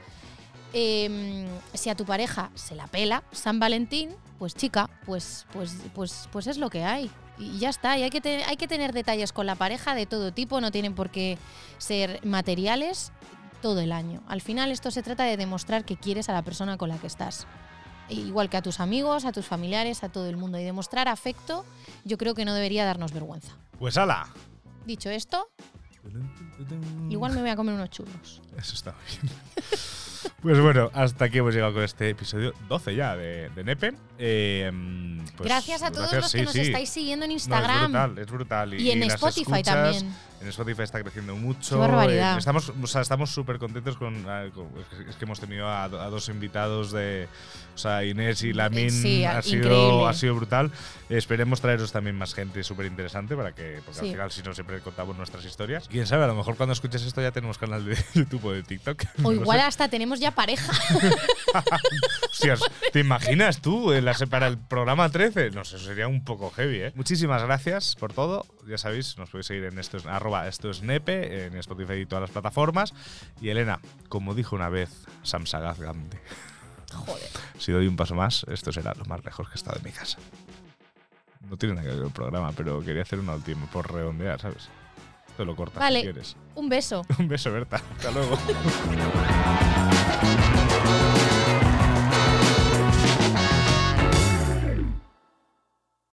Eh, si a tu pareja se la pela San Valentín, pues chica, pues, pues, pues, pues es lo que hay. Y ya está. Y hay que, te- hay que tener detalles con la pareja de todo tipo, no tienen por qué ser materiales todo el año. Al final esto se trata de demostrar que quieres a la persona con la que estás. E Igual que a tus amigos, a tus familiares, a todo el mundo. Y demostrar afecto yo creo que no debería darnos vergüenza. Pues ala. Dicho esto, igual me voy a comer unos churros. Eso está bien. Pues bueno, hasta aquí hemos llegado con este episodio 12 ya de, de Nepe. Eh, pues gracias a todos gracias, los que sí, nos sí. estáis siguiendo en No, Instagram. es brutal, es brutal. Y en las Spotify escuchas, también. En Spotify está creciendo mucho. Qué barbaridad. Eh, estamos o sea, estamos súper contentos con, ah, con- es que- hemos tenido a, a dos invitados de. O sea, Inés y Lamin. Sí, ha, sido, ha sido brutal. Esperemos traeros también más gente súper interesante para que. Porque al final, si no, siempre contamos nuestras historias. Quién sabe, a lo mejor cuando escuches esto ya tenemos canal de YouTube o de TikTok. O No igual sé. hasta tenemos ya pareja. Hostias, ¿te imaginas tú en la, para el programa 13? No sé, eso sería un poco heavy, ¿eh? Muchísimas gracias por todo. Ya sabéis, nos podéis seguir en esto es, arroba esto es nepe, en Spotify y todas las plataformas. Y Elena, como dijo una vez Sam Sagaz Gandhi, Joder. si doy un paso más, esto será lo más lejos que he estado de mi casa. No tiene nada que ver con el programa, pero quería hacer una última por redondear, ¿sabes? Esto lo cortas Vale. si quieres. Un beso. Un beso, Berta. Hasta luego.